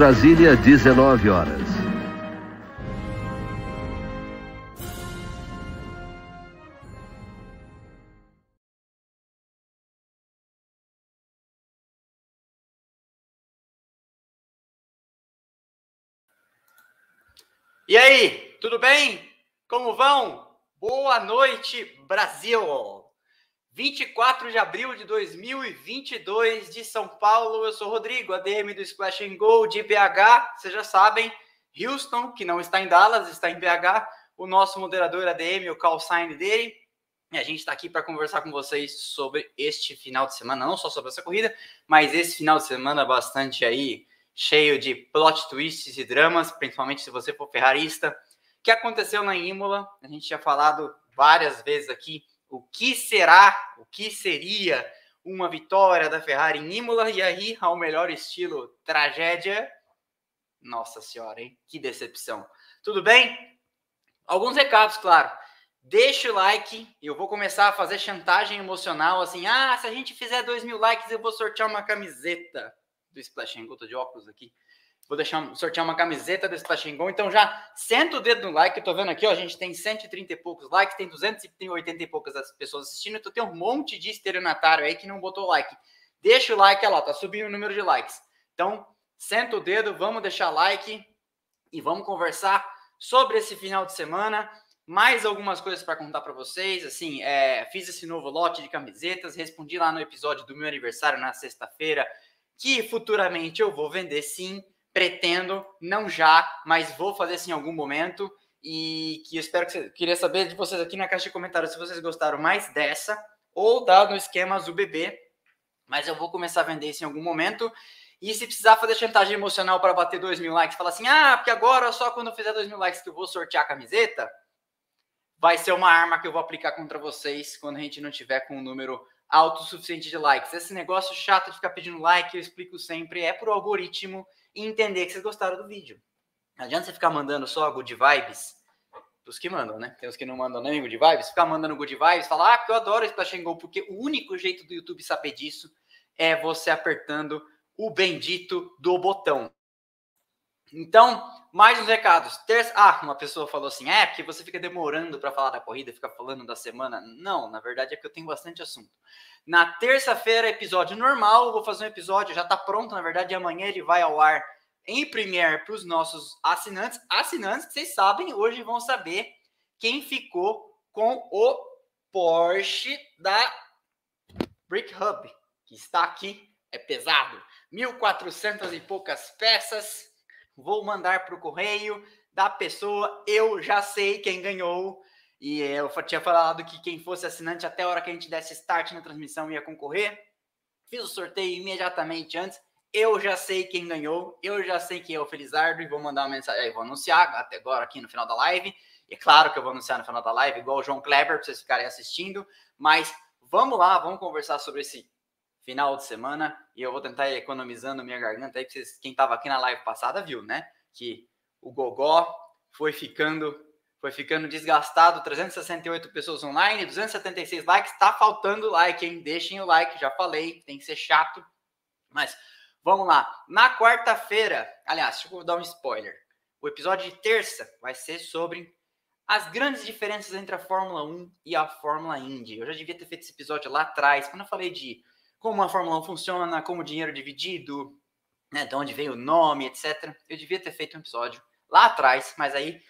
Brasília, 19 horas. E aí, tudo bem? Como vão? Boa noite, Brasil! 24 de abril de 2022 de São Paulo. Eu sou Rodrigo, ADM do Splash and Go de BH. Vocês já sabem, Houston, que não está em Dallas, está em BH. O nosso moderador ADM, o call sign dele. E a gente está aqui para conversar com vocês sobre este final de semana, não só sobre essa corrida, mas esse final de semana bastante aí cheio de plot twists e dramas, principalmente se você for ferrarista. O que aconteceu na Imola? A gente tinha falado várias vezes aqui o que será, o que seria uma vitória da Ferrari em Imola e aí, ao melhor estilo tragédia. Nossa senhora, hein? Que decepção. Tudo bem? Alguns recados, claro. Deixa o like, eu vou começar a fazer chantagem emocional, assim, ah, se a gente fizer dois mil likes, eu vou sortear uma camiseta do Splash Go, tô de óculos aqui. Vou deixar sortear uma camiseta Splash Go. Então já senta o dedo no like. tô vendo aqui, ó, a gente tem 130 e poucos likes, tem 280 e poucas pessoas assistindo. Então tem um monte de estelionatário aí que não botou like. Deixa o like, olha lá, tá subindo o número de likes. Então, senta o dedo, vamos deixar like e vamos conversar sobre esse final de semana. Mais algumas coisas para contar para vocês. Assim, é, fiz esse novo lote de camisetas, respondi lá no episódio do meu aniversário na sexta-feira que futuramente eu vou vender sim, pretendo, não já, mas vou fazer sim em algum momento e que eu espero que você, queria saber de vocês aqui na caixa de comentários se vocês gostaram mais dessa ou da no esquema azul bebê, mas eu vou começar a vender isso em algum momento. E se precisar fazer chantagem emocional para bater 2 mil likes, falar assim, ah, porque agora só quando eu fizer 2 mil likes que eu vou sortear a camiseta, vai ser uma arma que eu vou aplicar contra vocês quando a gente não tiver com o número autossuficiente de likes. Esse negócio chato de ficar pedindo like, eu explico sempre, é pro algoritmo entender que vocês gostaram do vídeo. Não adianta você ficar mandando só good vibes, os que mandam, né? Tem os que não mandam nem good vibes, ficar mandando good vibes, falar, ah, porque eu adoro and Go, porque o único jeito do YouTube saber disso é você apertando o bendito do botão. Então, mais uns recados. Terça... Ah, uma pessoa falou assim: é porque você fica demorando para falar da corrida, fica falando da semana. Não, na verdade é que eu tenho bastante assunto. Na terça-feira, episódio normal, vou fazer um episódio, já está pronto, na verdade, amanhã ele vai ao ar em Premiere para os nossos assinantes. Assinantes que vocês sabem, hoje vão saber quem ficou com o Porsche da Brick Hub, que está aqui, é pesado. 1.400 e poucas peças vou mandar para o correio da pessoa, eu já sei quem ganhou. E eu tinha falado que quem fosse assinante até a hora que a gente desse start na transmissão ia concorrer. Fiz o sorteio imediatamente antes. Eu já sei quem ganhou, eu já sei quem é o Felizardo e vou mandar uma mensagem. Aí vou anunciar até agora aqui no final da live. E é claro que eu vou anunciar no final da live, igual o João Kleber, para vocês ficarem assistindo. Mas vamos lá, vamos conversar sobre esse final de semana e eu vou tentar ir economizando minha garganta aí, porque quem estava aqui na live passada viu, né? Que o Gogó foi ficando foi ficando desgastado, 368 pessoas online, 276 likes, tá faltando like, hein? Deixem o like, já falei, tem que ser chato. Mas vamos lá. Na quarta-feira, aliás, deixa eu dar um spoiler. O episódio de terça vai ser sobre as grandes diferenças entre a Fórmula 1 e a Fórmula Indy. Eu já devia ter feito esse episódio lá atrás, quando eu falei de como a Fórmula 1 funciona, como o dinheiro é dividido, né, de onde veio o nome, etc. Eu devia ter feito um episódio lá atrás, mas aí,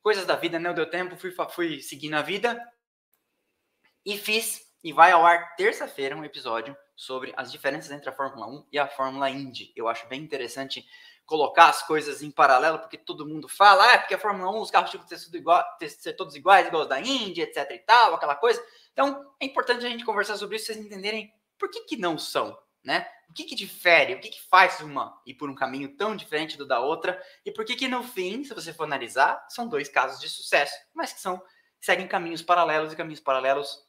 coisas da vida, não deu tempo, fui, fui seguindo a vida e fiz, e vai ao ar terça-feira um episódio sobre as diferenças entre a Fórmula 1 e a Fórmula Indy. Eu acho bem interessante colocar as coisas em paralelo, porque todo mundo fala, ah, porque a Fórmula 1, os carros tinham que sido igual, ser todos iguais, igual os da Indy, etc e tal, aquela coisa. Então, é importante a gente conversar sobre isso, vocês entenderem por que, que não são? Né? O que, que difere? O que, que faz uma ir por um caminho tão diferente do da outra? E por que, que no fim, se você for analisar, são dois casos de sucesso, mas que são seguem caminhos paralelos e caminhos paralelos,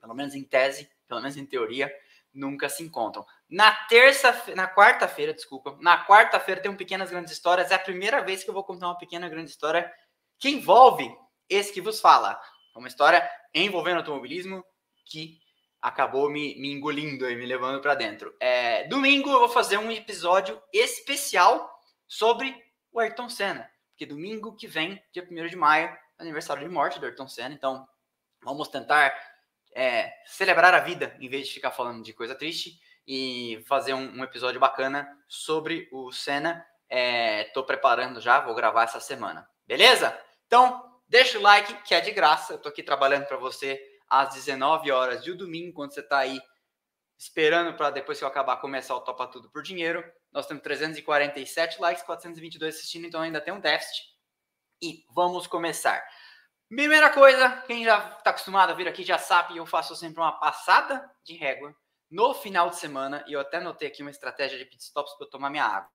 pelo menos em tese, pelo menos em teoria, nunca se encontram. Na terça, na quarta-feira, desculpa, na quarta-feira tem um pequenas grandes histórias. É a primeira vez que eu vou contar uma pequena grande história que envolve esse que vos fala. Uma história envolvendo automobilismo que acabou me, me engolindo e me levando para dentro. É, domingo eu vou fazer um episódio especial sobre o Ayrton Senna, porque domingo que vem, dia 1 de maio, aniversário de morte do Ayrton Senna, então vamos tentar é, celebrar a vida em vez de ficar falando de coisa triste e fazer um, um episódio bacana sobre o Senna. Estou é, preparando já, vou gravar essa semana. Beleza? Então, deixa o like, que é de graça. Eu estou aqui trabalhando para você às 19 horas de um domingo, quando você está aí esperando para depois que eu acabar começar o Topa Tudo por Dinheiro. Nós temos 347 likes, 422 assistindo, então ainda tem um déficit. E vamos começar. Primeira coisa, quem já está acostumado a vir aqui já sabe, eu faço sempre uma passada de régua no final de semana, e eu até notei aqui uma estratégia de pit stops para eu tomar minha água.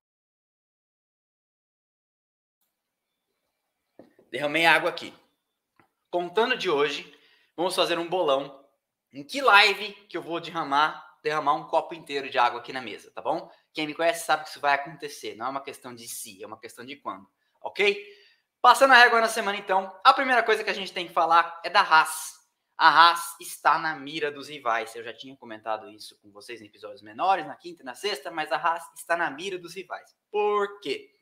Derramei água aqui. Contando de hoje, vamos fazer um bolão. Em que live que eu vou derramar, derramar um copo inteiro de água aqui na mesa, tá bom? Quem me conhece sabe que isso vai acontecer. Não é uma questão de se, é uma questão de quando, ok? Passando a régua na semana, então, a primeira coisa que a gente tem que falar é da Haas. A Haas está na mira dos rivais. Eu já tinha comentado isso com vocês em episódios menores, na quinta e na sexta, mas a Haas está na mira dos rivais. Por quê?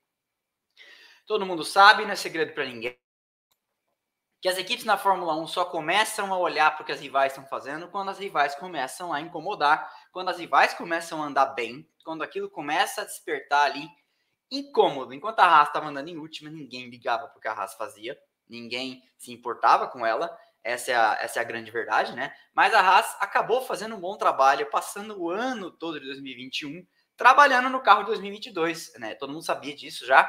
Todo mundo sabe, não é segredo para ninguém que as equipes na Fórmula 1 só começam a olhar para o que as rivais estão fazendo quando as rivais começam a incomodar, quando as rivais começam a andar bem, quando aquilo começa a despertar ali incômodo. Enquanto a Haas estava andando em última, ninguém ligava para o que a Haas fazia, ninguém se importava com ela. Essa é, a, essa é a grande verdade, né? Mas a Haas acabou fazendo um bom trabalho, passando o ano todo de 2021 trabalhando no carro de 2022, né? Todo mundo sabia disso já.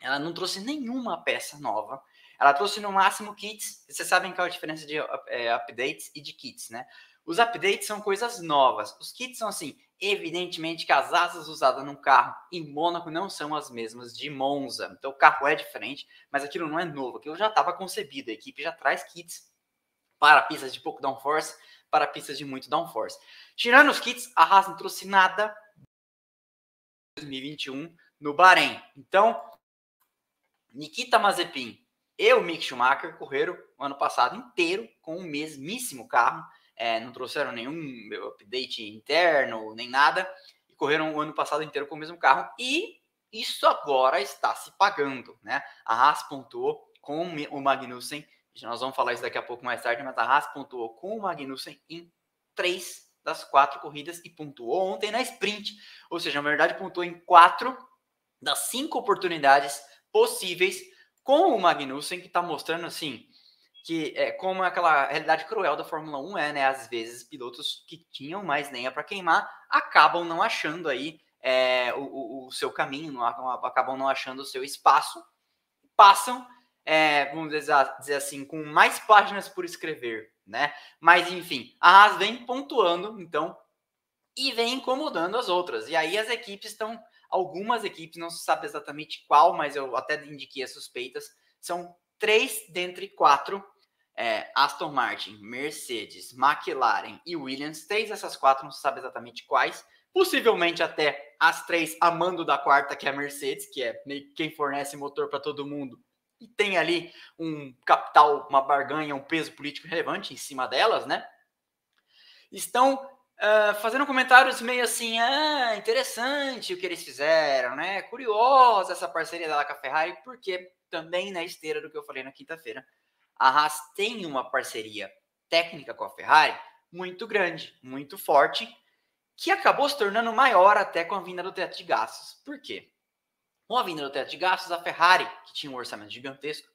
Ela não trouxe nenhuma peça nova ela trouxe no máximo kits. Vocês sabem qual é a diferença de é, updates e de kits, né? Os updates são coisas novas. Os kits são assim, evidentemente que as asas usadas no carro em Mônaco não são as mesmas de Monza. Então o carro é diferente, mas aquilo não é novo. Aquilo já estava concebido. A equipe já traz kits para pistas de pouco downforce, para pistas de muito downforce. Tirando os kits, a Haas não trouxe nada 2021 no Bahrein. Então, Nikita Mazepin e o Mick Schumacher correram o ano passado inteiro com o mesmíssimo carro, é, não trouxeram nenhum update interno, nem nada, e correram o ano passado inteiro com o mesmo carro, e isso agora está se pagando, né? A Haas pontuou com o Magnussen, nós vamos falar isso daqui a pouco mais tarde, mas a Haas pontuou com o Magnussen em três das quatro corridas e pontuou ontem na sprint, ou seja, na verdade pontuou em quatro das cinco oportunidades possíveis com o Magnussen, que está mostrando assim que é como aquela realidade cruel da Fórmula 1 é, né? Às vezes pilotos que tinham mais lenha para queimar acabam não achando aí é, o, o, seu caminho, não, acabam não achando o seu espaço, passam, é, vamos dizer, assim, com mais páginas por escrever, né? Mas enfim, a Haas vem pontuando, então, e vem incomodando as outras. E aí as equipes estão algumas equipes, não se sabe exatamente qual, mas eu até indiquei as suspeitas, são três dentre quatro, é, Aston Martin, Mercedes, McLaren e Williams, três dessas quatro, não se sabe exatamente quais, possivelmente até as três amando da quarta, que é a Mercedes, que é quem fornece motor para todo mundo, e tem ali um capital, uma barganha, um peso político relevante em cima delas, né? Estão Uh, fazendo comentários meio assim, ah, interessante o que eles fizeram, né? Curiosa essa parceria dela com a Ferrari, porque também na esteira do que eu falei na quinta-feira, a Haas tem uma parceria técnica com a Ferrari muito grande, muito forte, que acabou se tornando maior até com a vinda do teto de gastos. Por quê? Com a vinda do teto de gastos, a Ferrari, que tinha um orçamento gigantesco,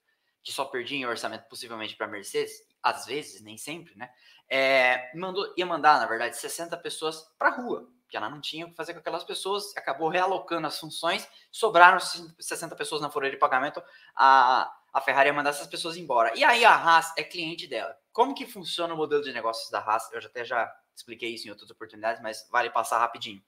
que só perdia em orçamento possivelmente para a Mercedes, às vezes, nem sempre, né? É, mandou, ia mandar, na verdade, 60 pessoas para a rua, que ela não tinha o que fazer com aquelas pessoas, acabou realocando as funções, sobraram 60 pessoas na folha de pagamento, a, a Ferrari ia mandar essas pessoas embora. E aí a Haas é cliente dela. Como que funciona o modelo de negócios da Haas? Eu já até já expliquei isso em outras oportunidades, mas vale passar rapidinho.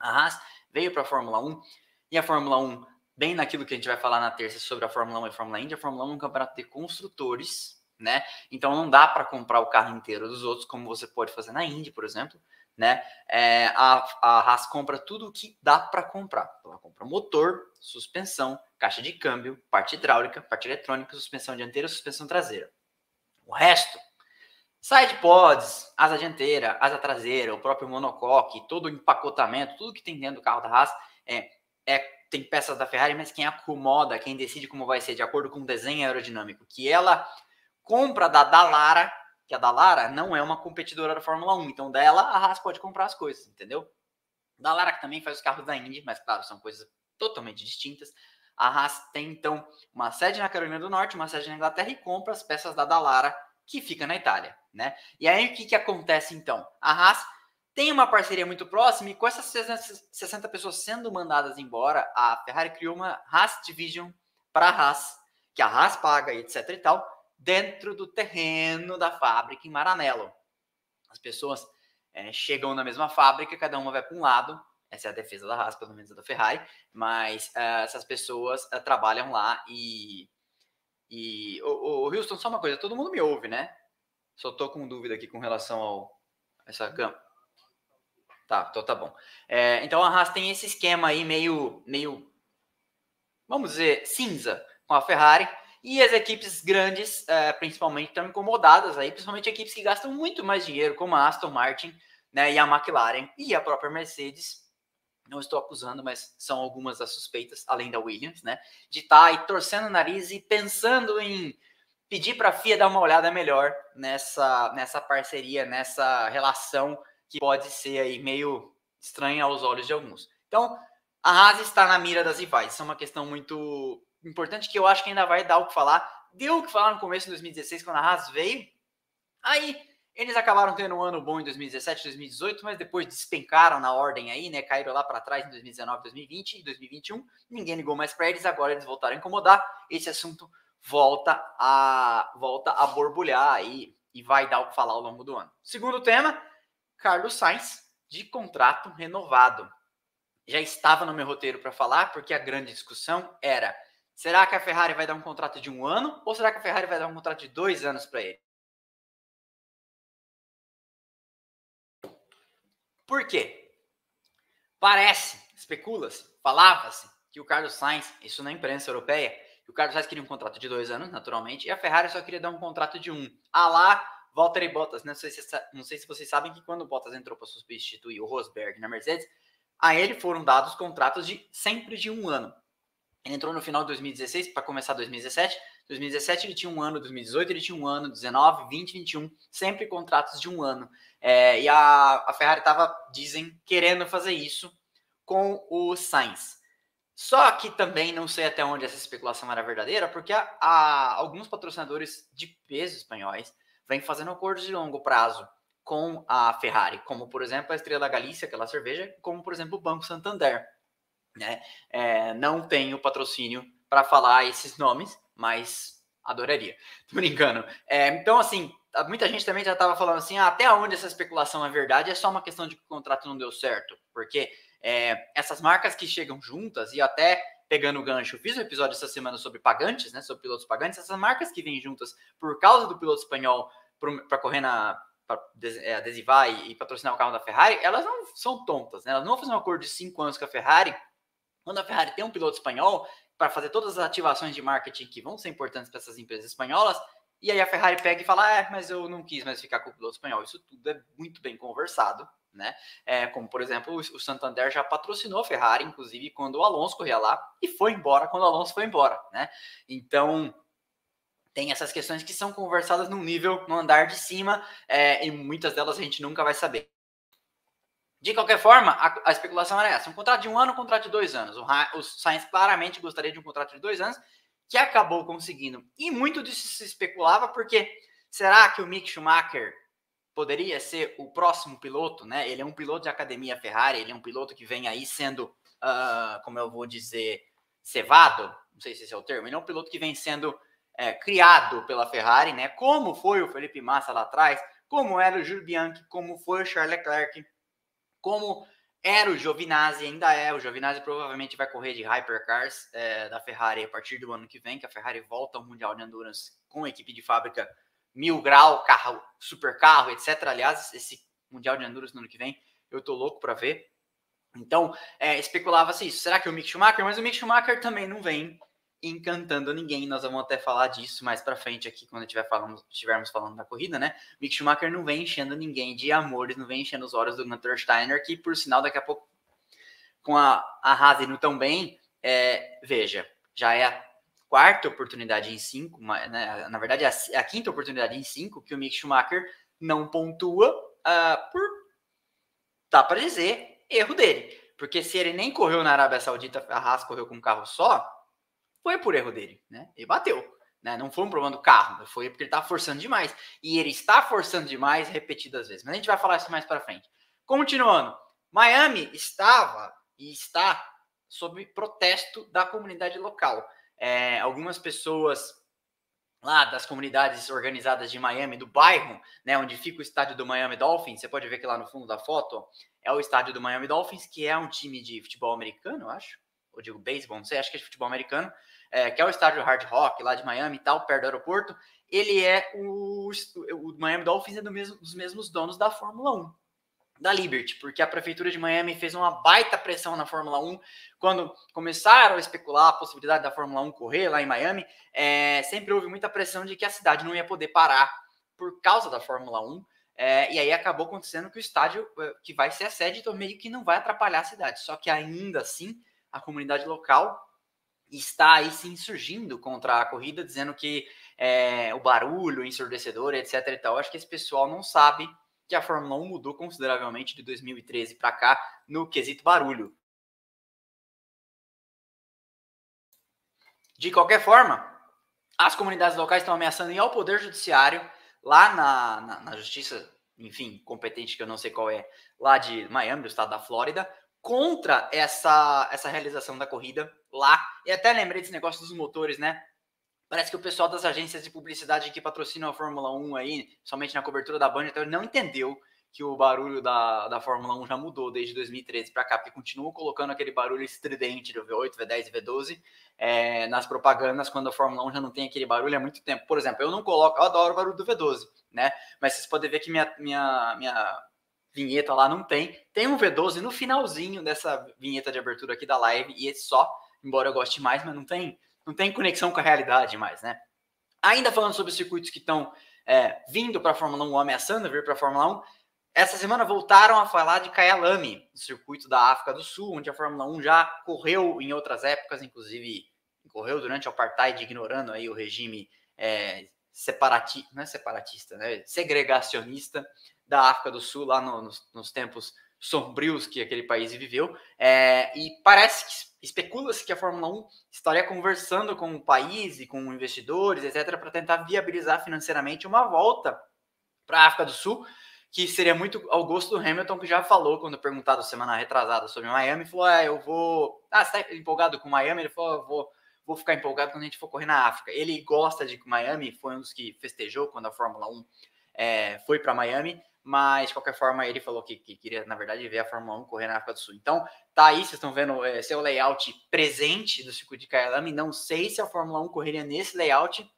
A Haas veio para a Fórmula 1 e a Fórmula 1, bem naquilo que a gente vai falar na terça sobre a Fórmula 1 e a Fórmula Indy, a Fórmula 1 é um campeonato de construtores né? Então não dá para comprar o carro inteiro dos outros, como você pode fazer na Indy, por exemplo, né? É, a, a Haas compra tudo o que dá para comprar. Ela compra motor, suspensão, caixa de câmbio, parte hidráulica, parte eletrônica, suspensão dianteira, suspensão traseira. O resto Side pods, asa dianteira, asa traseira, o próprio monocoque, todo o empacotamento, tudo que tem dentro do carro da Haas é, é, tem peças da Ferrari, mas quem acomoda, quem decide como vai ser de acordo com o desenho aerodinâmico que ela compra da Dallara, que a Dallara não é uma competidora da Fórmula 1, então dela a Haas pode comprar as coisas, entendeu? Dallara que também faz os carros da Indy, mas claro, são coisas totalmente distintas. A Haas tem então uma sede na Carolina do Norte, uma sede na Inglaterra e compra as peças da Dallara, que fica na Itália né? E aí o que, que acontece então? A Haas tem uma parceria muito próxima e com essas 60 pessoas sendo mandadas embora, a Ferrari criou uma Haas Division para a Haas, que a Haas paga, etc e tal, dentro do terreno da fábrica em Maranello. As pessoas é, chegam na mesma fábrica, cada uma vai para um lado, essa é a defesa da Haas, pelo menos da Ferrari, mas uh, essas pessoas uh, trabalham lá e. E, o, o Houston, só uma coisa, todo mundo me ouve, né? Só tô com dúvida aqui com relação ao essa cama. Tá, então tá bom. É, então a Haas tem esse esquema aí meio, meio, vamos dizer, cinza com a Ferrari. E as equipes grandes, é, principalmente, estão incomodadas aí, principalmente equipes que gastam muito mais dinheiro, como a Aston Martin né, e a McLaren e a própria Mercedes. Não estou acusando, mas são algumas das suspeitas, além da Williams, né? De estar tá aí torcendo o nariz e pensando em pedir para a FIA dar uma olhada melhor nessa, nessa parceria, nessa relação que pode ser aí meio estranha aos olhos de alguns. Então, a Haas está na mira das rivais. Isso é uma questão muito importante que eu acho que ainda vai dar o que falar. Deu o que falar no começo de 2016, quando a Haas veio. Aí, eles acabaram tendo um ano bom em 2017, 2018, mas depois despencaram na ordem aí, né? Caíram lá para trás em 2019, 2020 e 2021. Ninguém ligou mais para eles, agora eles voltaram a incomodar. Esse assunto volta a volta a borbulhar aí e vai dar o que falar ao longo do ano. Segundo tema, Carlos Sainz de contrato renovado. Já estava no meu roteiro para falar, porque a grande discussão era: será que a Ferrari vai dar um contrato de um ano ou será que a Ferrari vai dar um contrato de dois anos para ele? Por quê? Parece, especula-se, falava-se que o Carlos Sainz, isso na imprensa europeia, o Carlos Sainz queria um contrato de dois anos, naturalmente, e a Ferrari só queria dar um contrato de um. Ah lá, Valtteri Bottas, não sei, se, não sei se vocês sabem que quando o Bottas entrou para substituir o Rosberg na Mercedes, a ele foram dados contratos de sempre de um ano. Ele entrou no final de 2016 para começar 2017. 2017 ele tinha um ano, 2018 ele tinha um ano, 19, 20, 21, sempre contratos de um ano. É, e a, a Ferrari estava, dizem, querendo fazer isso com o Sainz. Só que também não sei até onde essa especulação era verdadeira, porque alguns patrocinadores de peso espanhóis vêm fazendo acordos de longo prazo com a Ferrari, como por exemplo a Estrela Galícia, aquela cerveja, como por exemplo o Banco Santander. Né? É, não tenho patrocínio para falar esses nomes, mas adoraria. Tô brincando. É, então, assim, muita gente também já estava falando assim, ah, até onde essa especulação é verdade, é só uma questão de que o contrato não deu certo, porque é, essas marcas que chegam juntas e até pegando o gancho, fiz um episódio essa semana sobre pagantes, né, sobre pilotos pagantes, essas marcas que vêm juntas por causa do piloto espanhol para correr na para é, adesivar e, e, patrocinar o carro da Ferrari, elas não são tontas, né? Elas não vão fazer um acordo de cinco anos com a Ferrari. Quando a Ferrari tem um piloto espanhol para fazer todas as ativações de marketing que vão ser importantes para essas empresas espanholas, e aí a Ferrari pega e fala: é, mas eu não quis mais ficar com o piloto espanhol. Isso tudo é muito bem conversado, né? É, como, por exemplo, o Santander já patrocinou a Ferrari, inclusive, quando o Alonso corria lá, e foi embora quando o Alonso foi embora, né? Então, tem essas questões que são conversadas num nível, no andar de cima, é, e muitas delas a gente nunca vai saber. De qualquer forma, a, a, especulação era essa: um contrato de um ano, um contrato de dois anos. O, o Sainz claramente gostaria de um contrato de dois anos, que acabou conseguindo. E muito disso se especulava porque será que o Mick Schumacher poderia ser o próximo piloto, né? Ele é um piloto de academia Ferrari, ele é um piloto que vem aí sendo, uh, como eu vou dizer, cevado, não sei se esse é o termo, ele é um piloto que vem sendo é, criado pela Ferrari, né? Como foi o Felipe Massa lá atrás, como era o Jules Bianchi, como foi o Charles Leclerc, como era o Giovinazzi, ainda é. O Giovinazzi provavelmente vai correr de Hypercars é, da Ferrari a partir do ano que vem, que a Ferrari volta ao Mundial de Endurance com a equipe de fábrica mil grau, carro, super carro, etc. Aliás, esse Mundial de Endurance no ano que vem, eu tô louco para ver. Então, é, especulava-se isso. Será que o Mick Schumacher? Mas o Mick Schumacher também não vem encantando ninguém. Nós vamos até falar disso mais para frente aqui, quando tiver falando, estivermos falando da corrida, né? Mick Schumacher não vem enchendo ninguém de amores, não vem enchendo os olhos do Gunter Steiner, que por sinal daqui a pouco, com a, a Haas indo tão bem, é, veja, já é a quarta oportunidade em cinco, né? na verdade é a, quinta oportunidade em cinco que o Mick Schumacher não pontua uh, por, dá para dizer, erro dele. Porque se ele nem correu na Arábia Saudita, a Haas correu com um carro só, foi por erro dele, né? Ele bateu. Né? Não foi um problema do carro, foi porque ele está forçando demais. E ele está forçando demais repetidas vezes. Mas a gente vai falar isso mais para frente. Continuando, Miami estava e está sob protesto da comunidade local. É, algumas pessoas lá das comunidades organizadas de Miami, do bairro, né, onde fica o estádio do Miami Dolphins, você pode ver que lá no fundo da foto é o estádio do Miami Dolphins, que é um time de futebol americano, eu acho, ou digo beisebol, não sei, acho que é de futebol americano, é, que é o estádio Hard Rock lá de Miami e tal, perto do aeroporto, ele é o, o Miami Dolphins é do mesmo, dos mesmos donos da Fórmula 1, da Liberty, porque a prefeitura de Miami fez uma baita pressão na Fórmula 1 quando começaram a especular a possibilidade da Fórmula 1 correr lá em Miami. É, sempre houve muita pressão de que a cidade não ia poder parar por causa da Fórmula 1. É, e aí acabou acontecendo que o estádio é, que vai ser a sede então meio que não vai atrapalhar a cidade. Só que ainda assim a comunidade local está aí se insurgindo contra a corrida, dizendo que é, o barulho ensurdecedor, etc. E tal. Acho que esse pessoal não sabe que a Fórmula 1 mudou consideravelmente de 2013 para cá no quesito barulho. De qualquer forma, as comunidades locais estão ameaçando ir ao Poder Judiciário, lá na, na, na Justiça, enfim, competente que eu não sei qual é, lá de Miami, do estado da Flórida, contra essa, essa realização da corrida lá. E até lembrei desse negócio dos motores, né? Parece que o pessoal das agências de publicidade que patrocinam a Fórmula 1 aí, somente na cobertura da Band, então não entendeu que o barulho da, da Fórmula 1 já mudou desde 2013 para cá, porque continuam colocando aquele barulho estridente do V8, V10 e V12 é, nas propagandas quando a Fórmula 1 já não tem aquele barulho há muito tempo. Por exemplo, eu não coloco, eu adoro o barulho do V12, né? Mas vocês podem ver que minha, minha, minha vinheta lá não tem. Tem um V12 no finalzinho dessa vinheta de abertura aqui da live, e esse só, embora eu goste mais, mas não tem não tem conexão com a realidade mais, né? Ainda falando sobre circuitos que estão é, vindo para a Fórmula 1, ameaçando vir para a Fórmula 1, essa semana voltaram a falar de Kyalami, o circuito da África do Sul, onde a Fórmula 1 já correu em outras épocas, inclusive correu durante o apartheid, ignorando aí o regime é, separatista, não é separatista, né? segregacionista da África do Sul, lá no, nos, nos tempos sombrios que aquele país viveu. É, e parece que especula-se que a Fórmula 1 estaria conversando com o país e com investidores, etc., para tentar viabilizar financeiramente uma volta para a África do Sul, que seria muito ao gosto do Hamilton, que já falou, quando perguntado semana retrasada sobre Miami, falou: ah, eu vou. Ah, você está empolgado com Miami? Ele falou: eu vou. Vou ficar empolgado quando a gente for correr na África. Ele gosta de Miami, foi um dos que festejou quando a Fórmula 1 é, foi para Miami mas de qualquer forma ele falou que, que, queria, na verdade, ver a Fórmula 1 correr na África do Sul. Então, tá aí, vocês estão vendo é, seu layout presente do circuito de Kyalami. Não sei se a Fórmula 1 correria nesse layout.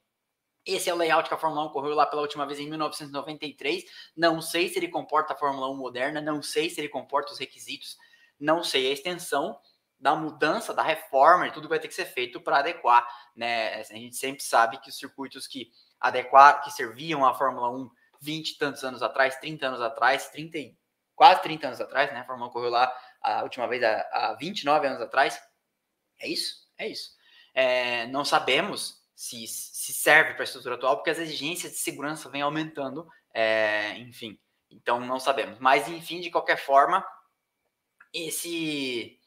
Esse é o layout que a Fórmula 1 correu lá pela última vez em 1993. Não sei se ele comporta a Fórmula 1 moderna, não sei se ele comporta os requisitos, não sei a extensão da mudança, da reforma, tudo vai ter que ser feito para adequar, né? A gente sempre sabe que os circuitos que adequar, que serviam à Fórmula 1 20 e tantos anos atrás, 30 anos atrás, 30, quase 30 anos atrás, né? A Fórmula 1 correu lá a última vez há, há 29 anos atrás. É isso? É isso. É, não sabemos se, se serve para a estrutura atual, porque as exigências de segurança vêm aumentando, é, enfim. Então não sabemos. Mas, enfim, de qualquer forma, esse,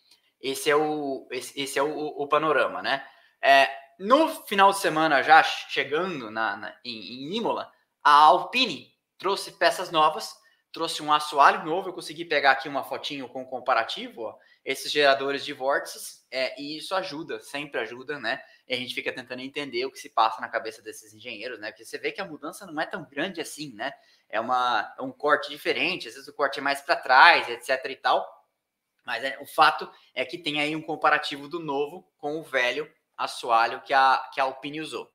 esse é o, esse, esse é o, o panorama, né? É, no final de semana, já chegando na, na em, em Imola, a Alpine trouxe peças novas, trouxe um assoalho novo. Eu consegui pegar aqui uma fotinho com comparativo, ó, esses geradores de vórtices, é, e isso ajuda, sempre ajuda, né? E a gente fica tentando entender o que se passa na cabeça desses engenheiros, né? Porque você vê que a mudança não é tão grande assim, né? É, uma, é um corte diferente, às vezes o corte é mais para trás, etc e tal. Mas é, o fato é que tem aí um comparativo do novo com o velho assoalho que a, que a Alpine usou.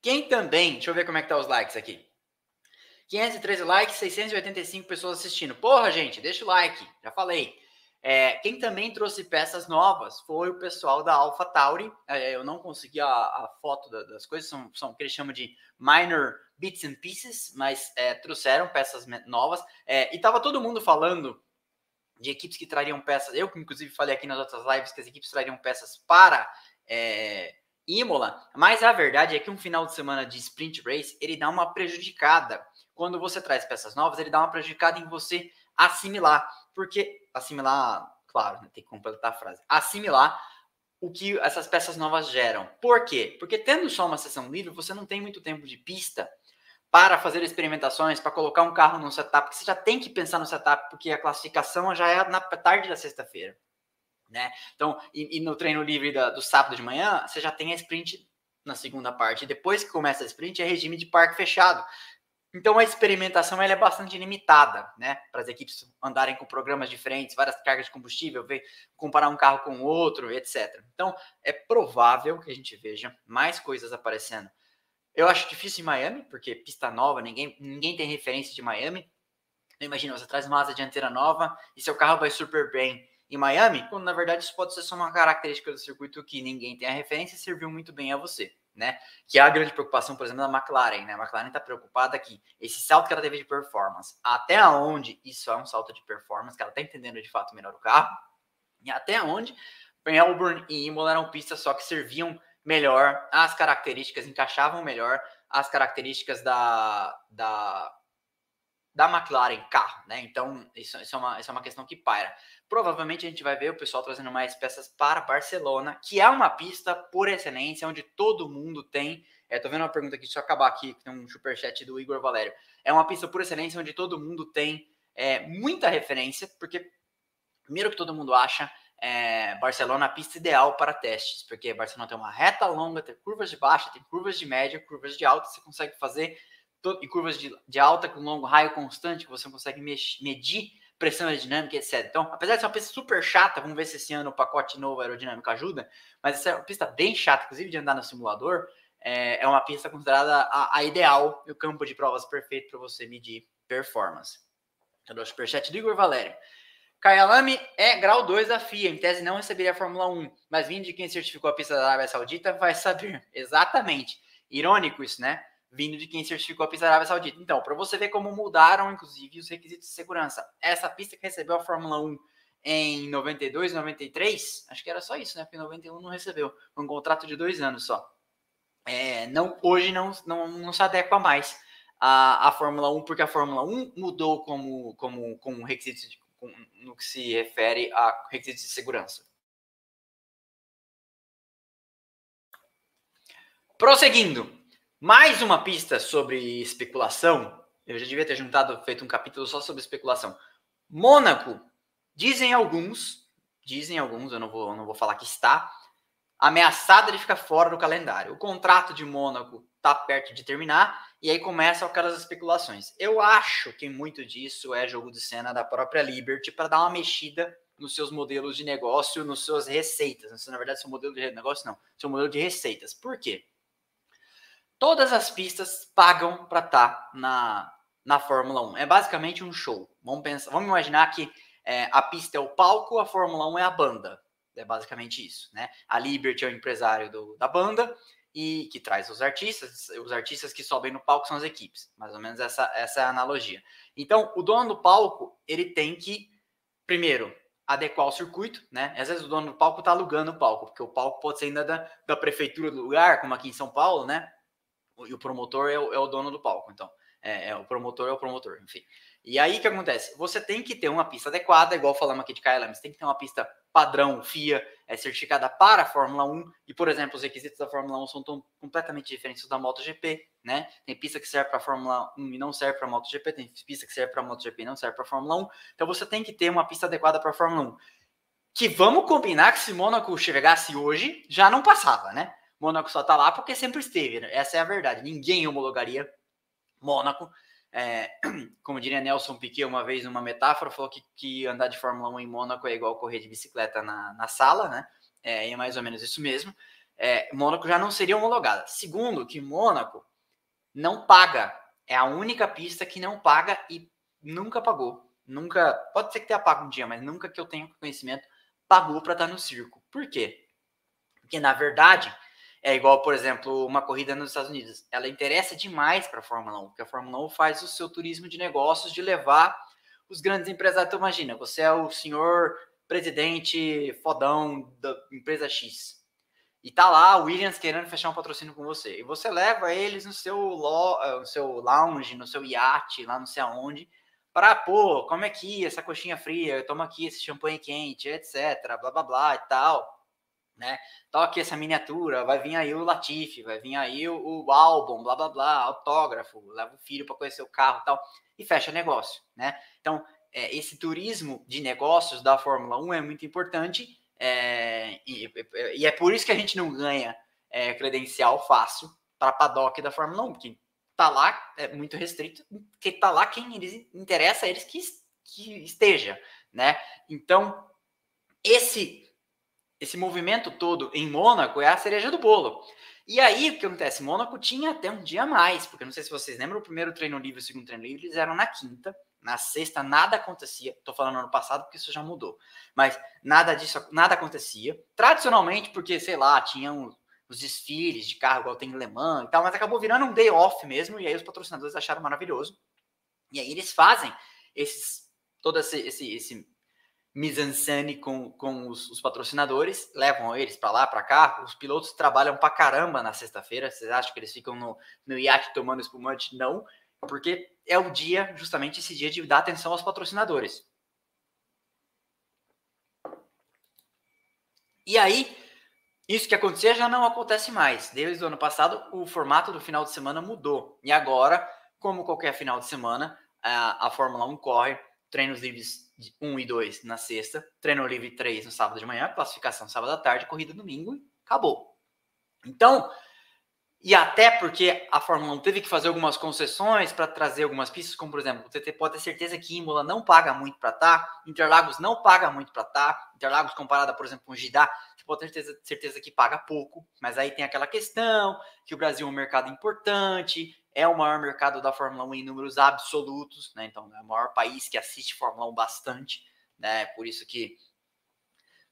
Quem também, deixa eu ver como é que tá os likes aqui. 513 likes, 685 pessoas assistindo. Porra, gente, deixa o like, já falei. É, quem também trouxe peças novas foi o pessoal da AlphaTauri. É, eu não consegui a, a foto da, das coisas, são, são o que eles chamam de minor bits and pieces, mas é, trouxeram peças novas. É, e estava todo mundo falando de equipes que trariam peças. Eu, inclusive, falei aqui nas outras lives que as equipes trariam peças para é, Imola, mas a verdade é que um final de semana de sprint race ele dá uma prejudicada. Quando você traz peças novas, ele dá uma prejudicada em você assimilar, porque assimilar, claro, né, tem que completar a frase, assimilar o que essas peças novas geram. Por quê? Porque tendo só uma sessão livre, você não tem muito tempo de pista para fazer experimentações, para colocar um carro no setup, porque você já tem que pensar no setup, porque a classificação já é na tarde da sexta-feira né? Então, e, e no treino livre da, do sábado de manhã, você já tem a sprint na segunda parte. Depois que começa a sprint, é regime de parque fechado. Então a experimentação ela é bastante limitada, né? Para as equipes andarem com programas diferentes, várias cargas de combustível, ver, comparar um carro com outro, etc. Então é provável que a gente veja mais coisas aparecendo. Eu acho difícil em Miami, porque pista nova, ninguém, ninguém tem referência de Miami. Imagina, você traz uma asa dianteira nova e seu carro vai super bem em Miami, quando na verdade isso pode ser só uma característica do circuito que ninguém tem a referência e serviu muito bem a você, né? Que é a grande preocupação, por exemplo, da McLaren, né? A McLaren está preocupada que esse salto que ela teve de performance, até onde isso é um salto de performance, que ela está entendendo de fato melhor o carro, e até onde Melbourne e Imola eram pistas só que serviam melhor, as características encaixavam melhor as características da, da da McLaren carro, né? Então, isso, isso, é uma, isso é uma questão que paira. Provavelmente a gente vai ver o pessoal trazendo mais peças para Barcelona, que é uma pista por excelência, onde todo mundo tem. É, tô vendo uma pergunta aqui, deixa eu acabar aqui, que tem um superchat do Igor Valério. É uma pista por excelência, onde todo mundo tem é, muita referência, porque, primeiro que todo mundo acha, é, Barcelona a pista ideal para testes, porque Barcelona tem uma reta longa, tem curvas de baixa, tem curvas de média, curvas de alta, você consegue fazer e curvas de, de alta com longo raio constante, que você consegue medir pressão aerodinâmica, etc. Então, apesar de ser uma pista super chata, vamos ver se esse ano o pacote novo aerodinâmico ajuda, mas essa é uma pista bem chata, inclusive de andar no simulador, é, é uma pista considerada a, a ideal e o campo de provas perfeito para você medir performance. Eu dou superchat do Igor Valério. Kyalami é grau 2 da FIA, em tese não receberia a Fórmula 1, mas vindo de quem certificou a pista da Arábia Saudita vai saber. Exatamente. Irônico isso, né? Vindo de quem certificou a pista da Arábia Saudita. Então, para você ver como mudaram, inclusive, os requisitos de segurança. Essa pista que recebeu a Fórmula 1 em 92, 93, acho que era só isso, né? Porque em 91 não recebeu. Foi um contrato de dois anos só. É, não, hoje não, não, não se adequa mais à, à Fórmula 1, porque a Fórmula 1 mudou como, como, como requisitos de, com, no que se refere a requisitos de segurança. Prosseguindo, mais uma pista sobre especulação. Eu já devia ter juntado, feito um capítulo só sobre especulação. Mônaco, dizem alguns, dizem alguns, eu não vou, não vou falar que está, ameaçada de ficar fora do calendário. O contrato de Mônaco está perto de terminar e aí começam aquelas especulações. Eu acho que muito disso é jogo de cena da própria Liberty para dar uma mexida nos seus modelos de negócio, nas suas receitas. Na verdade, seu modelo de negócio não, seu modelo de receitas. Por quê? Todas as pistas pagam para estar tá na, na Fórmula 1. É basicamente um show. Vamos pensar, vamos imaginar que é, a pista é o palco, a Fórmula 1 é a banda. É basicamente isso, né? A Liberty é o empresário do, da banda e que traz os artistas, os artistas que sobem no palco são as equipes. Mais ou menos essa, essa é a analogia. Então, o dono do palco, ele tem que, primeiro, adequar o circuito, né? Às vezes o dono do palco está alugando o palco, porque o palco pode ser ainda da, da prefeitura do lugar, como aqui em São Paulo, né? E o promotor é o, é o dono do palco. Então, é, é, o promotor é o promotor, enfim. E aí o que acontece? Você tem que ter uma pista adequada, igual falamos aqui de KLM, você tem que ter uma pista padrão FIA, é certificada para a Fórmula 1, e por exemplo, os requisitos da Fórmula 1 são tão, completamente diferentes da MotoGP, né? Tem pista que serve para a Fórmula 1 e não serve para a MotoGP, tem pista que serve para a MotoGP e não serve para a Fórmula 1. Então você tem que ter uma pista adequada para a Fórmula 1. Que vamos combinar que se Mônaco chegasse hoje, já não passava, né? Mônaco só tá lá porque sempre esteve, né? essa é a verdade. Ninguém homologaria Mônaco. É, como diria Nelson Piquet uma vez numa metáfora, falou que, que andar de Fórmula 1 em Mônaco é igual correr de bicicleta na, na sala, né? É, é mais ou menos isso mesmo. É, Mônaco já não seria homologada. Segundo, que Mônaco não paga. É a única pista que não paga e nunca pagou. nunca, pode ser que tenha pago um dia, mas nunca que eu tenha conhecimento, pagou para estar no circo. Por quê? Porque, na verdade, é igual, por exemplo, uma corrida nos Estados Unidos. Ela interessa demais para a Fórmula 1, porque a Fórmula 1 faz o seu turismo de negócios de levar os grandes empresários. Então, imagina, você é o senhor presidente fodão da empresa X. E tá lá o Williams querendo fechar um patrocínio com você. E você leva eles no seu, lo, eh, no seu lounge, no seu iate, lá não sei aonde, para, pô, é que essa coxinha fria, toma aqui esse champanhe quente, etc, blá blá blá e tal, né? Aqui essa miniatura, vai vir aí o Latifi, vai vir aí o, o álbum, blá blá blá, autógrafo, leva o filho para conhecer o carro e tal, e fecha negócio, né? Então, é, esse turismo de negócios da Fórmula 1 é muito importante é, e, e, é por isso que a gente não ganha é, credencial fácil para paddock da Fórmula 1, porque tá lá é muito restrito, que tá lá quem eles interessa a eles que, que esteja, né? Então, esse esse movimento todo em Mônaco é a cereja do bolo. E aí, o que acontece? Mônaco tinha até um dia a mais, porque não sei se vocês lembram, o primeiro treino livre e o segundo treino livre eles eram na quinta. Na sexta nada acontecia. Tô falando ano passado porque isso já mudou. Mas nada disso, nada acontecia. Tradicionalmente, porque, sei lá, tinham os desfiles de carro, igual tem em Le Mans e tal, mas acabou virando um day off mesmo, e aí os patrocinadores acharam maravilhoso. E aí eles fazem esses, todo esse, esse, esse mise-en-scène com, com os, os, patrocinadores, levam eles para lá, para cá. Os pilotos trabalham para caramba na sexta-feira. Vocês acham que eles ficam no, no iate tomando espumante? Não porque é o dia, justamente esse dia de dar atenção aos patrocinadores. E aí, isso que acontecia já não acontece mais. Desde o ano passado, o formato do final de semana mudou. E agora, como qualquer final de semana, a, a Fórmula 1 corre treinos livres 1 e 2 na sexta, treino livre 3 no sábado de manhã, classificação sábado à tarde, corrida domingo e acabou. Então, e até porque a Fórmula 1 teve que fazer algumas concessões para trazer algumas pistas, como por exemplo, você pode ter certeza que Imola não paga muito para estar, tá, Interlagos não paga muito para estar, tá, Interlagos comparada, por exemplo, com Gidá, você pode ter certeza, certeza que paga pouco, mas aí tem aquela questão que o Brasil é um mercado importante, é o maior mercado da Fórmula 1 em números absolutos, né? Então é o maior país que assiste Fórmula 1 bastante, né? Por isso que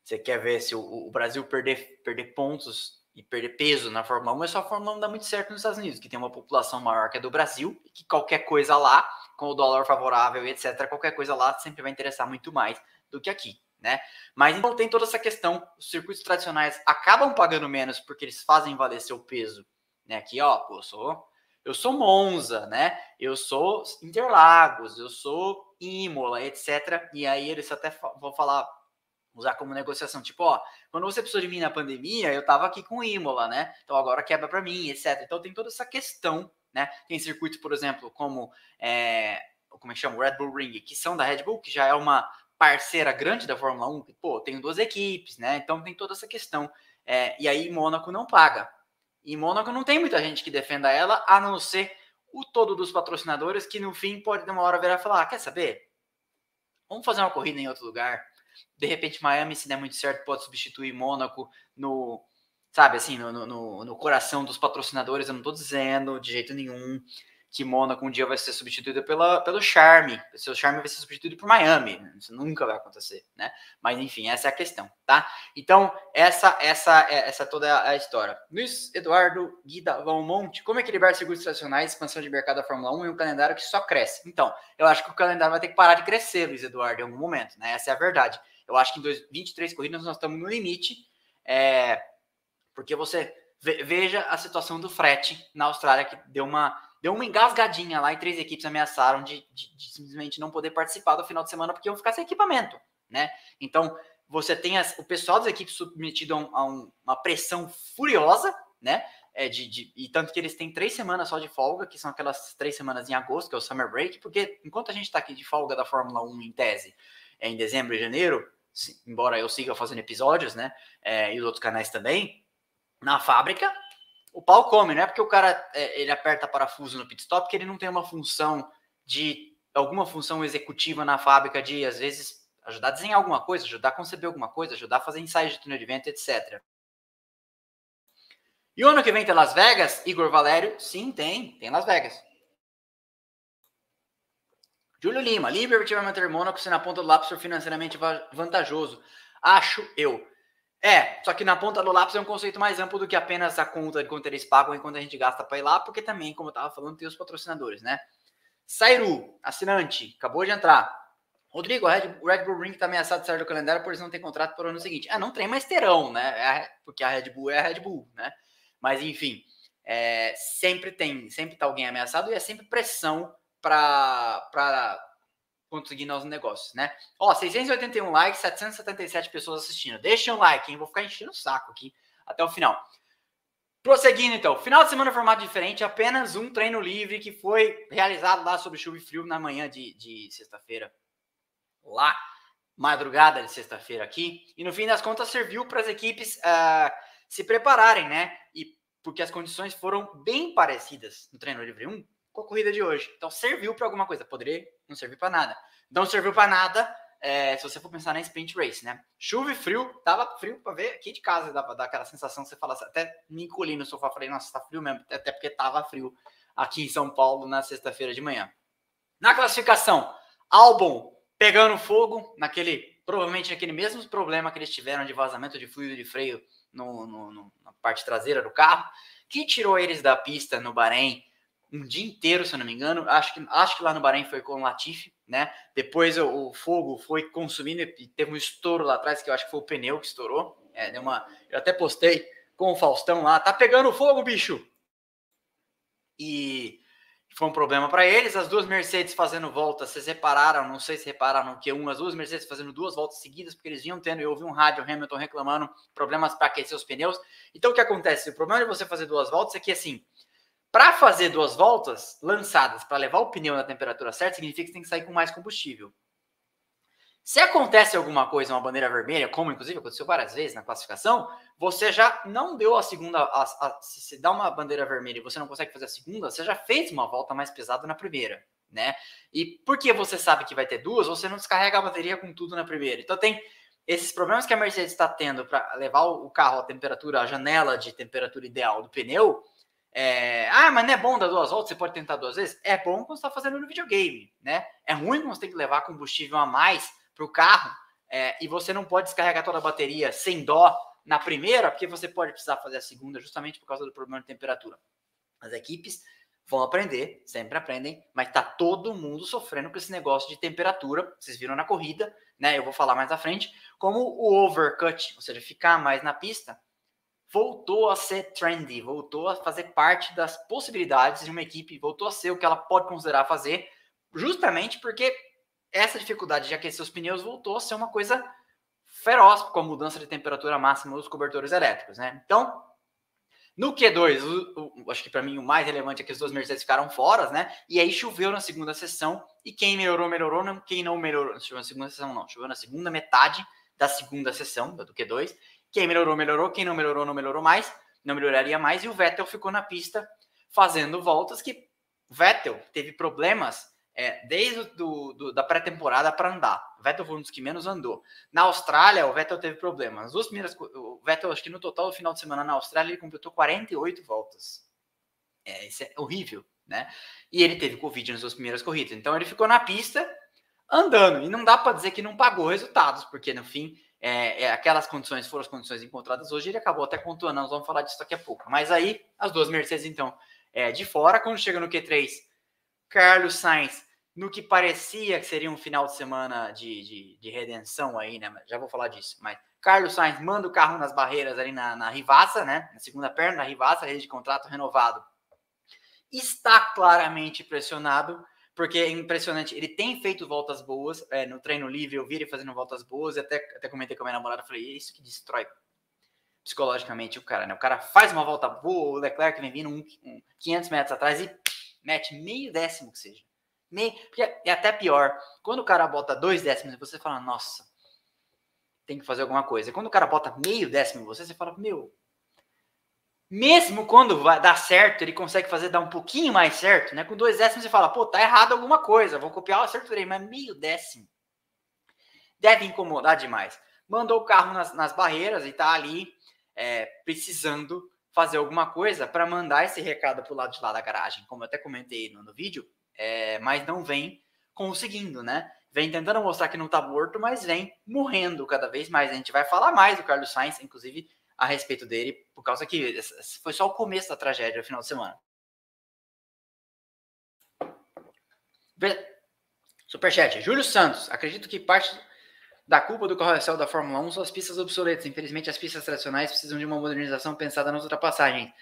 você quer ver se o, o Brasil perder, perder pontos e perder peso na Fórmula 1, mas só a Fórmula 1 não dá muito certo nos Estados Unidos, que tem uma população maior que a do Brasil, e que qualquer coisa lá, com o dólar favorável e etc., qualquer coisa lá sempre vai interessar muito mais do que aqui, né? Mas então tem toda essa questão, os circuitos tradicionais acabam pagando menos porque eles fazem valer seu peso, né? Aqui, ó, pô, sou, eu sou Monza, né? Eu sou Interlagos, eu sou Imola, etc. E aí eles até vão falar usar como negociação. Tipo, ó, quando você precisou de mim na pandemia, eu tava aqui com Imola, né? Então agora quebra para mim, etc. Então tem toda essa questão, né? Tem circuitos, por exemplo, como é, como é que chama? Red Bull Ring, que são da Red Bull, que já é uma parceira grande da Fórmula 1, pô, tem duas equipes, né? Então tem toda essa questão. É, e aí Mônaco não paga. E Mônaco não tem muita gente que defenda ela, a não ser o todo dos patrocinadores, que no fim pode de uma hora virar e falar: ah, quer saber? Vamos fazer uma corrida em outro lugar de repente Miami, se der muito certo, pode substituir Mônaco no, sabe, assim, no, no, no coração dos patrocinadores. Eu não estou dizendo de jeito nenhum que Mônaco um dia vai ser substituído pela, pelo Charme. O seu Charme vai ser substituído por Miami. Isso nunca vai acontecer, né? Mas enfim, essa é a questão, tá? Então, essa essa é, essa toda a história. Luiz Eduardo Guida Valmonte, como equilibrar seguros tradicionais, expansão de mercado da Fórmula 1 e um calendário que só cresce? Então, eu acho que o calendário vai ter que parar de crescer, Luiz Eduardo, em algum momento, né? Essa é a verdade. Eu acho que em 23 corridas nós estamos no limite, é, porque você veja a situação do frete na Austrália, que deu uma, deu uma engasgadinha lá e três equipes ameaçaram de, de, de simplesmente não poder participar do final de semana porque iam ficar sem equipamento, né? Então, você tem as, o pessoal das equipes submetido a, um, a um, uma pressão furiosa, né? É de, de, e tanto que eles têm três semanas só de folga, que são aquelas três semanas em agosto, que é o Summer Break, porque enquanto a gente está aqui de folga da Fórmula 1 em tese, é em dezembro e janeiro, embora eu siga fazendo episódios, né? É, e os outros canais também, na fábrica, o pau come, não é porque o cara é, ele aperta parafuso no pit stop, porque ele não tem uma função de alguma função executiva na fábrica de às vezes ajudar a desenhar alguma coisa, ajudar a conceber alguma coisa, ajudar a fazer ensaios de túnel de vento, etc. E o ano que vem tem Las Vegas, Igor Valério? Sim, tem, tem Las Vegas. Júlio Lima, Liberty vai manter Mônaco se na ponta do lápis for financeiramente vantajoso. Acho eu. É, só que na ponta do lápis é um conceito mais amplo do que apenas a conta de quanto eles pagam e quanto a gente gasta para ir lá, porque também, como eu estava falando, tem os patrocinadores, né? Sairu, assinante, acabou de entrar. Rodrigo, o Red, Bull Ring está ameaçado de sair do calendário por eles não ter contrato para o ano seguinte. Ah, não tem, mas terão, né? É, porque a Red Bull é a Red Bull, né? Mas enfim, é, sempre tem, sempre tá alguém ameaçado e é sempre pressão para conseguir novos negócios, né? Ó, 681 likes, 777 pessoas assistindo. Deixem um like, hein? Vou ficar enchendo o saco aqui até o final. Prosseguindo, então. Final de semana formato diferente, apenas um treino livre que foi realizado lá sobre chuva e frio na manhã de, de sexta-feira lá, madrugada de sexta-feira aqui, e no fim das contas serviu para as equipes uh, se prepararem, né? E porque as condições foram bem parecidas no treino livre 1 com a corrida de hoje. Então serviu para alguma coisa, poderia não servir para nada. Não serviu para nada é, se você for pensar na sprint race, né? Chuva e frio, tava frio para ver aqui de casa, dava dar aquela sensação que você fala, até me encolhi no sofá, falei, nossa, tá frio mesmo, até porque tava frio aqui em São Paulo na sexta-feira de manhã. Na classificação, Albon pegando fogo naquele, provavelmente naquele mesmo problema que eles tiveram de vazamento de fluido de freio no, no, no, na parte traseira do carro, que tirou eles da pista no Bahrein um dia inteiro, se eu não me engano. Acho que, acho que lá no Bahrein foi com o Latifi, né? Depois o, fogo foi consumindo e teve um estouro lá atrás, que eu acho que foi o pneu que estourou. É, deu uma, eu até postei com o Faustão lá, tá pegando fogo, bicho! E foi um problema para eles. As duas Mercedes fazendo voltas, vocês repararam, não sei se repararam no Q1, as duas Mercedes fazendo duas voltas seguidas, porque eles vinham tendo, eu ouvi um rádio Hamilton reclamando problemas para aquecer os pneus. Então o que acontece? O problema de você fazer duas voltas é que assim, para fazer duas voltas lançadas para levar o pneu na temperatura certa, significa que você tem que sair com mais combustível. Se acontece alguma coisa, uma bandeira vermelha, como inclusive aconteceu várias vezes na classificação, você já não deu a segunda. A, a, se dá uma bandeira vermelha e você não consegue fazer a segunda, você já fez uma volta mais pesada na primeira, né? E porque você sabe que vai ter duas, você não descarrega a bateria com tudo na primeira. Então tem esses problemas que a Mercedes está tendo para levar o carro à temperatura, a janela de temperatura ideal do pneu. É, ah, mas não é bom dar duas voltas, você pode tentar duas vezes? É bom quando você está fazendo no videogame, né? É ruim quando você tem que levar combustível a mais para o carro é, e você não pode descarregar toda a bateria sem dó na primeira, porque você pode precisar fazer a segunda justamente por causa do problema de temperatura. As equipes vão aprender, sempre aprendem, mas tá todo mundo sofrendo com esse negócio de temperatura. Vocês viram na corrida, né? Eu vou falar mais à frente, como o overcut, ou seja, ficar mais na pista, voltou a ser trendy, voltou a fazer parte das possibilidades de uma equipe, voltou a ser o que ela pode considerar fazer, justamente porque essa dificuldade de aquecer os pneus voltou a ser uma coisa feroz com a mudança de temperatura máxima dos cobertores elétricos, né? Então, no Q2, o, o, acho que para mim o mais relevante é que os dois Mercedes ficaram fora, né? E aí choveu na segunda sessão e quem melhorou, melhorou, quem não melhorou, choveu na segunda sessão não, choveu na segunda metade da segunda sessão do Q2. Quem melhorou, melhorou, quem não melhorou, não melhorou mais, não melhoraria mais e o Vettel ficou na pista fazendo voltas que Vettel teve problemas é, desde do, do, da pré-temporada para andar. O Vettel foi um dos que menos andou. Na Austrália, o Vettel teve problemas. As duas primeiras, o Vettel, acho que no total, no final de semana na Austrália, ele completou 48 voltas. É, isso é horrível, né? E ele teve Covid nas duas primeiras corridas. Então ele ficou na pista andando. E não dá para dizer que não pagou resultados, porque no fim, é, é, aquelas condições foram as condições encontradas hoje. Ele acabou até contuando. Nós vamos falar disso daqui a pouco. Mas aí, as duas Mercedes, então, é, de fora. Quando chega no Q3, Carlos Sainz no que parecia que seria um final de semana de, de, de, redenção aí, né? Já vou falar disso. Mas Carlos Sainz manda o carro nas barreiras ali na, na Rivaça, né? Na segunda perna, na Rivaça, rede de contrato renovado. Está claramente pressionado, porque é impressionante. Ele tem feito voltas boas é, no treino livre. Eu vi ele fazendo voltas boas. E até, até comentei com a minha namorada. Falei, é isso que destrói psicologicamente o cara, né? O cara faz uma volta boa. O Leclerc vem vindo um, um 500 metros atrás e mete meio décimo que seja nem, é até pior. Quando o cara bota dois décimos você fala, nossa, tem que fazer alguma coisa. quando o cara bota meio décimo você, você fala, meu. Mesmo quando vai dar certo, ele consegue fazer dar um pouquinho mais certo, né? Com dois décimos você fala, pô, tá errado alguma coisa, vou copiar o acerto dele, mas meio décimo deve incomodar demais. Mandou o carro nas, nas barreiras e tá ali é, precisando fazer alguma coisa para mandar esse recado pro lado de lá da garagem, como eu até comentei no, no vídeo é, mas não vem conseguindo, né? Vem tentando mostrar que não tá morto, mas vem morrendo cada vez mais. A gente vai falar mais do Carlos Sainz, inclusive a respeito dele, por causa que foi só o começo da tragédia no final de semana. Superchat. Júlio Santos. Acredito que parte da culpa do carrossel da Fórmula 1 são as pistas obsoletas. Infelizmente, as pistas tradicionais precisam de uma modernização pensada nas ultrapassagens.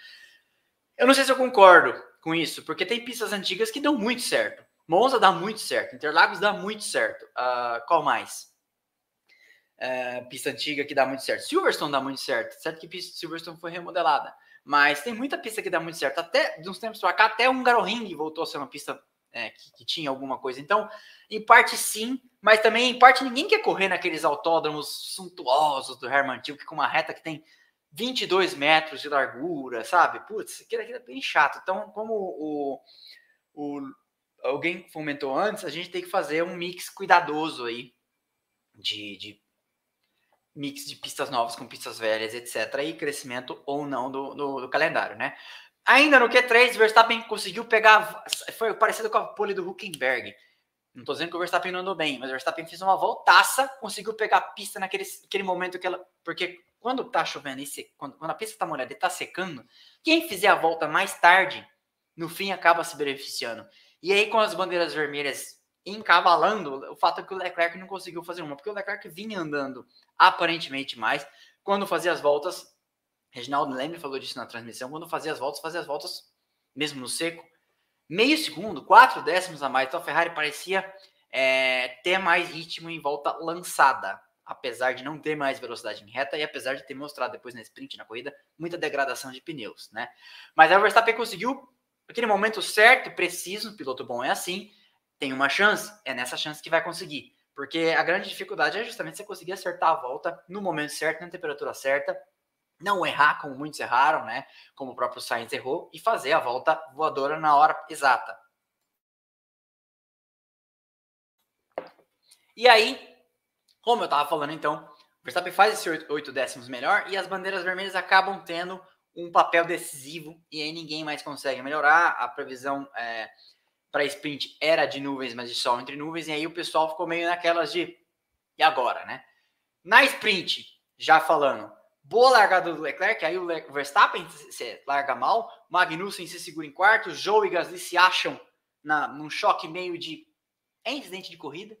Eu não sei se eu concordo com isso, porque tem pistas antigas que dão muito certo. Monza dá muito certo, Interlagos dá muito certo. Uh, qual mais? Uh, pista antiga que dá muito certo. Silverstone dá muito certo. Certo que pista Silverstone foi remodelada. Mas tem muita pista que dá muito certo. Até de uns tempos para cá, até um Ring voltou a ser uma pista é, que, que, tinha alguma coisa. Então, em parte sim, mas também em parte ninguém quer correr naqueles autódromos suntuosos do Herman Tilke com uma reta que tem 22 metros de largura, sabe? Putz, aquilo, aquilo é bem chato. Então, como o, o, alguém comentou antes, a gente tem que fazer um mix cuidadoso aí de, de mix de pistas novas com pistas velhas, etc. E crescimento ou não do, do, do calendário, né? Ainda no Q3, Verstappen conseguiu pegar. Foi parecido com a pole do Huckenberg. Não estou dizendo que o Verstappen não andou bem, mas o Verstappen fez uma voltaça, conseguiu pegar a pista naquele, momento que ela. Porque quando tá chovendo e se, quando, quando, a pista tá molhada e tá secando, quem fizer a volta mais tarde, no fim acaba se beneficiando. E aí, com as bandeiras vermelhas encavalando, o fato que o Leclerc não conseguiu fazer uma, porque o Leclerc vinha andando aparentemente mais. Quando fazia as voltas, Reginaldo Leme falou disso na transmissão, quando fazia as voltas, fazia as voltas mesmo no seco, meio segundo, quatro décimos a mais. Então a Ferrari parecia é, ter mais ritmo em volta lançada, apesar de não ter mais velocidade em reta e apesar de ter mostrado depois na sprint, na corrida, muita degradação de pneus, né? Mas a Verstappen conseguiu aquele momento certo, preciso, piloto bom é assim, tem uma chance, é nessa chance que vai conseguir. Porque a grande dificuldade é justamente você conseguir acertar a volta no momento certo, na temperatura certa, não errar como muitos erraram, né? Como o próprio Sainz errou, e fazer a volta voadora na hora exata. E aí, como eu estava falando então, Verstappen faz esse 8 décimos melhor e as bandeiras vermelhas acabam tendo um papel decisivo e aí ninguém mais consegue melhorar. A previsão é, para sprint era de nuvens, mas de sol entre nuvens, e aí o pessoal ficou meio naquelas de e agora, né? Na sprint, já falando, Boa largada do Leclerc, aí o Verstappen se larga mal, Magnussen se segura em quarto, Joe e Gasly se acham na, num choque meio de é incidente de corrida,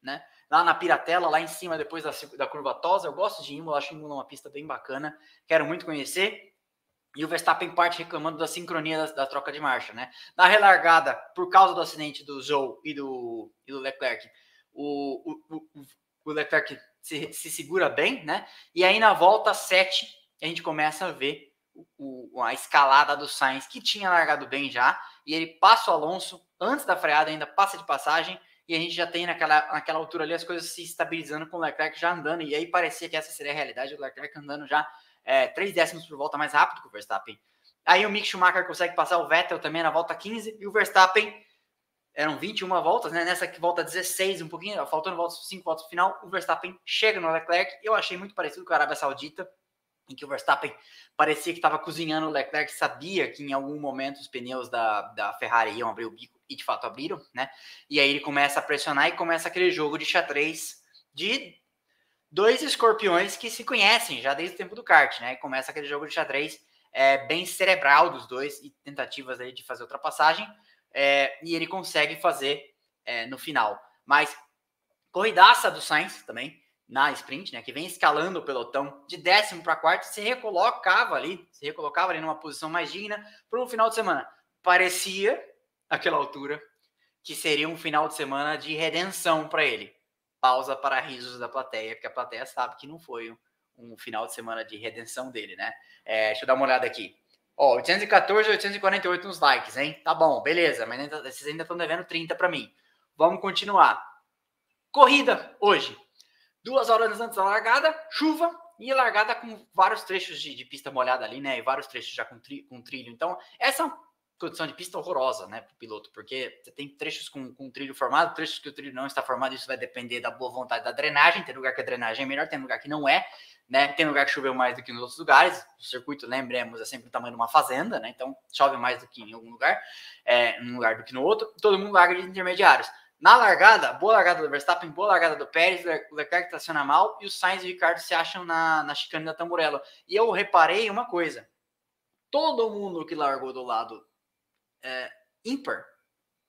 né? Lá na Piratela, lá em cima, depois da, da curva Tosa. Eu gosto de Imola, acho Imola uma pista bem bacana, quero muito conhecer. E o Verstappen parte reclamando da sincronia da, da, troca de marcha, né? Na relargada, por causa do acidente do Joe e do, e do Leclerc, o, o, o, o Leclerc se, se segura bem, né? E aí na volta 7, a gente começa a ver o, a escalada do Sainz, que tinha largado bem já, e ele passa o Alonso antes da freada, ainda passa de passagem, e a gente já tem naquela, naquela altura ali as coisas se estabilizando com o Leclerc já andando, e aí parecia que essa seria a realidade, o Leclerc andando já é, 3 décimos por volta mais rápido que o Verstappen. Aí o Mick Schumacher consegue passar o Vettel também na volta 15, e o Verstappen eram 21 voltas, né? Nessa que volta 16, um pouquinho, faltando voltas, 5 voltas no final, o Verstappen chega no Leclerc. Eu achei muito parecido com a Arábia Saudita, em que o Verstappen parecia que estava cozinhando o Leclerc, sabia que em algum momento os pneus da, da Ferrari iam abrir o bico, e de fato abriram, né? E aí ele começa a pressionar e começa aquele jogo de xadrez de dois escorpiões que se conhecem já desde o tempo do kart, né? E começa aquele jogo de xadrez é, bem cerebral dos dois e tentativas aí de fazer ultrapassagem é, e ele consegue fazer é, no final. Mas corridaça do Sainz também na sprint, né, que vem escalando o pelotão de décimo para quarto, se recolocava ali, se recolocava ali numa posição mais digna para um final de semana. Parecia, naquela altura, que seria um final de semana de redenção para ele. Pausa para risos da plateia, porque a plateia sabe que não foi um, final de semana de redenção dele, né? É, deixa eu dar uma olhada aqui. Ó, 814 848 nos likes, hein? Tá bom, beleza, mas ainda, vocês ainda estão devendo 30 para mim. Vamos continuar. Corrida hoje. Duas horas antes da largada, chuva e largada com vários trechos de, de pista molhada ali, né? E vários trechos já com, tri, com trilho. Então, essa condição de pista horrorosa, né, para o piloto, porque você tem trechos com, com trilho formado, trechos que o trilho não está formado, isso vai depender da boa vontade da drenagem. Tem lugar que a drenagem é melhor, tem lugar que não é né? Tem lugar que choveu mais do que nos outros lugares. O circuito, lembremos, é sempre o tamanho de uma fazenda, né? Então chove mais do que em algum lugar, é, um lugar do que no outro. Todo mundo larga de intermediários. Na largada, boa largada do Verstappen, boa largada do Pérez, o Leclerc traciona mal e o Sainz e o Ricardo se acham na, na chicane da Tamburello. E eu reparei uma coisa: todo mundo que largou do lado é, ímpar,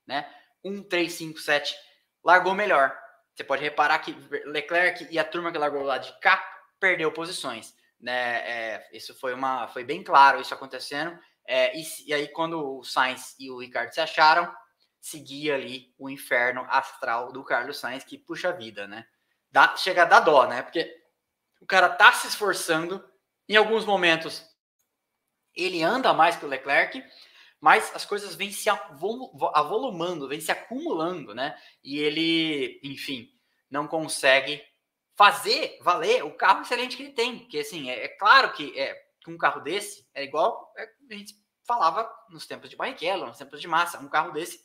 né? 1, 3, 5, 7, largou melhor. Você pode reparar que Leclerc e a turma que largou lado de cá perdeu posições. Né? É, isso foi, uma, foi bem claro isso acontecendo. É, e, e aí, quando o Sainz e o Ricardo se acharam, seguia ali o inferno astral do Carlos Sainz, que puxa vida, né? Dá, chega a dar dó, né? Porque o cara tá se esforçando, em alguns momentos ele anda mais que o Leclerc, mas as coisas vêm se avolumando, vêm se acumulando, né? E ele, enfim, não consegue fazer valer o carro excelente que ele tem. Porque, assim, é, é claro que é, um carro desse, é igual é, a gente falava nos tempos de Barrichello, nos tempos de Massa, um carro desse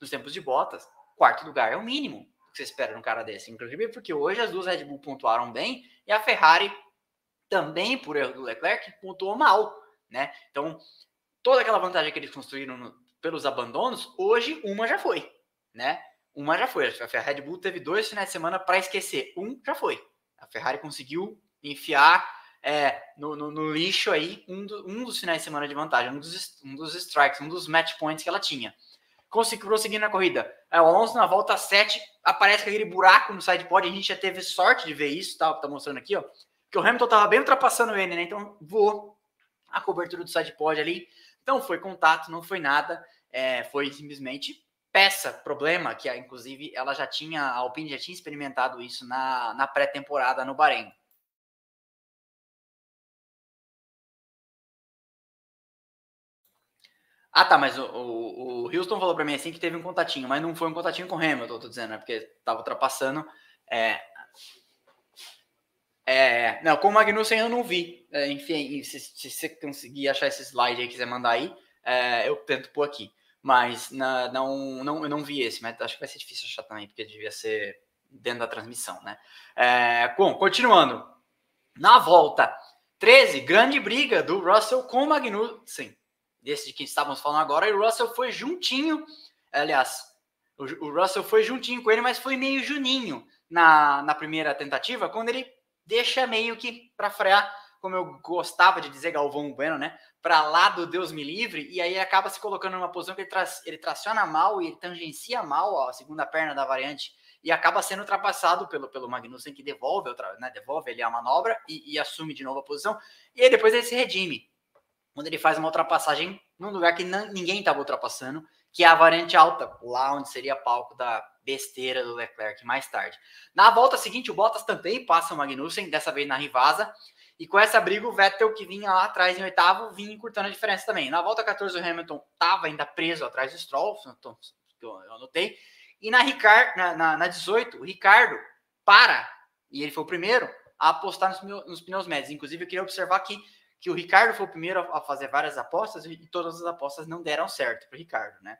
nos tempos de Bottas, quarto lugar é o mínimo que você espera num cara desse. Inclusive porque hoje as duas Red Bull pontuaram bem e a Ferrari também, por erro do Leclerc, pontuou mal, né? Então, toda aquela vantagem que eles construíram no, pelos abandonos, hoje uma já foi, né? Uma já foi. A Red Bull teve dois finais de semana para esquecer. Um já foi. A Ferrari conseguiu enfiar é, no, no, no, lixo aí um, do, um, dos finais de semana de vantagem, um dos, um dos strikes, um dos match points que ela tinha conseguiu prosseguir na corrida. É, o Alonso na volta 7 aparece aquele buraco no side pod. A gente já teve sorte de ver isso, tá? Tá mostrando aqui, ó. Que o Hamilton tava bem ultrapassando ele, né? Então voou a cobertura do side pod ali. Então foi contato, não foi nada. É, foi simplesmente peça, problema, que inclusive ela já tinha, a Alpine já tinha experimentado isso na, na pré-temporada no Bahrein. Ah, tá, mas o, o, o Houston falou para mim assim que teve um contatinho, mas não foi um contatinho com o Hamilton, tô dizendo, né? Porque tava ultrapassando. É, é, não, com o Magnussen eu não vi. É, enfim, se, se, você conseguir achar esse slide aí, quiser mandar aí, é, eu tento pôr aqui. Mas na, não, não, eu não vi esse, mas acho que vai ser difícil achar também, porque devia ser dentro da transmissão, né? É, bom, continuando. Na volta 13, grande briga do Russell com o Magnussen desse de que estávamos falando agora, e o Russell foi juntinho, aliás, o, o Russell foi juntinho com ele, mas foi meio juninho na, na primeira tentativa, quando ele deixa meio que para frear, como eu gostava de dizer, Galvão Bueno, né? Para lá do Deus me livre, e aí acaba se colocando numa posição que ele, tra ele traciona mal e tangencia mal ó, a segunda perna da variante e acaba sendo ultrapassado pelo, pelo Magnussen, que devolve, outra, né, devolve ele a manobra e, e, assume de novo a posição, e aí depois ele se redime quando ele faz uma ultrapassagem num lugar que ninguém estava ultrapassando, que é a variante alta, lá onde seria palco da besteira do Leclerc mais tarde. Na volta seguinte, o Bottas também passa o Magnussen, dessa vez na Rivasa, e com essa briga, o Vettel, que vinha lá atrás em oitavo, vinha encurtando a diferença também. Na volta 14, o Hamilton estava ainda preso atrás do Stroll, que eu anotei, e na, Ricard, na, na, na 18, o Ricardo para, e ele foi o primeiro, a apostar nos, nos pneus médios. Inclusive, eu queria observar que que o Ricardo foi o primeiro a fazer várias apostas e todas as apostas não deram certo para o Ricardo, né?